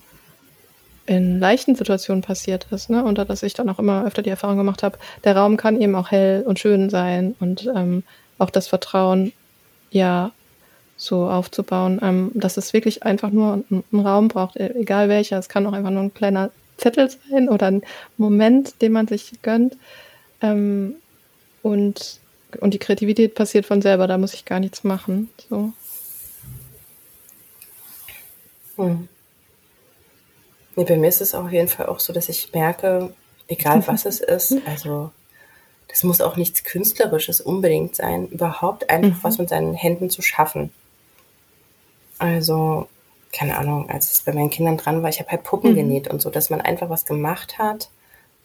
in leichten Situationen passiert ist, ne? Und dass ich dann auch immer öfter die Erfahrung gemacht habe, der Raum kann eben auch hell und schön sein und ähm, auch das Vertrauen ja so aufzubauen, ähm, dass es wirklich einfach nur einen Raum braucht, e-, egal welcher. Es kann auch einfach nur ein kleiner Zettel sein oder ein Moment, den man sich gönnt. Ähm, und, und die Kreativität passiert von selber, da muss ich gar nichts machen. So. Hm. Nee, bei mir ist es auf jeden Fall auch so, dass ich merke, egal was es ist, (laughs) also das muss auch nichts Künstlerisches unbedingt sein, überhaupt einfach mhm. was mit seinen Händen zu schaffen. Also, keine Ahnung, als es bei meinen Kindern dran war, ich habe halt Puppen mhm. genäht und so, dass man einfach was gemacht hat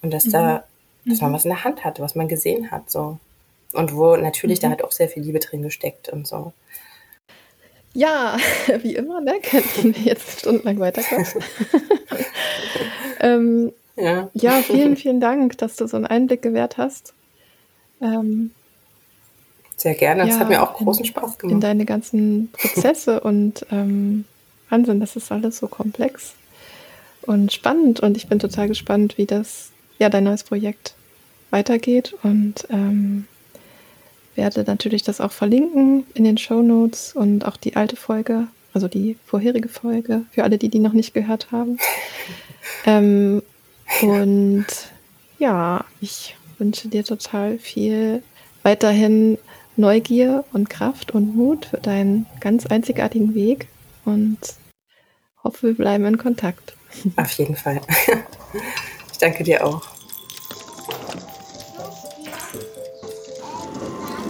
und dass mhm. da, dass man mhm. was in der Hand hatte, was man gesehen hat, so. Und wo natürlich, da mhm. hat auch sehr viel Liebe drin gesteckt und so. Ja, (laughs) wie immer, ne? Könnten wir jetzt stundenlang weiterquatschen. (laughs) ähm, ja. ja, vielen, vielen Dank, dass du so einen Einblick gewährt hast. Ähm, Sehr gerne, das ja, hat mir auch großen in, Spaß gemacht. In deine ganzen Prozesse (laughs) und ähm, Wahnsinn, das ist alles so komplex und spannend und ich bin total gespannt, wie das, ja, dein neues Projekt weitergeht und ähm, werde natürlich das auch verlinken in den Show Notes und auch die alte Folge, also die vorherige Folge, für alle, die die noch nicht gehört haben. (laughs) ähm, und ja, ich wünsche dir total viel weiterhin Neugier und Kraft und Mut für deinen ganz einzigartigen Weg und hoffe, wir bleiben in Kontakt. Auf jeden Fall. (laughs) Ich danke dir auch.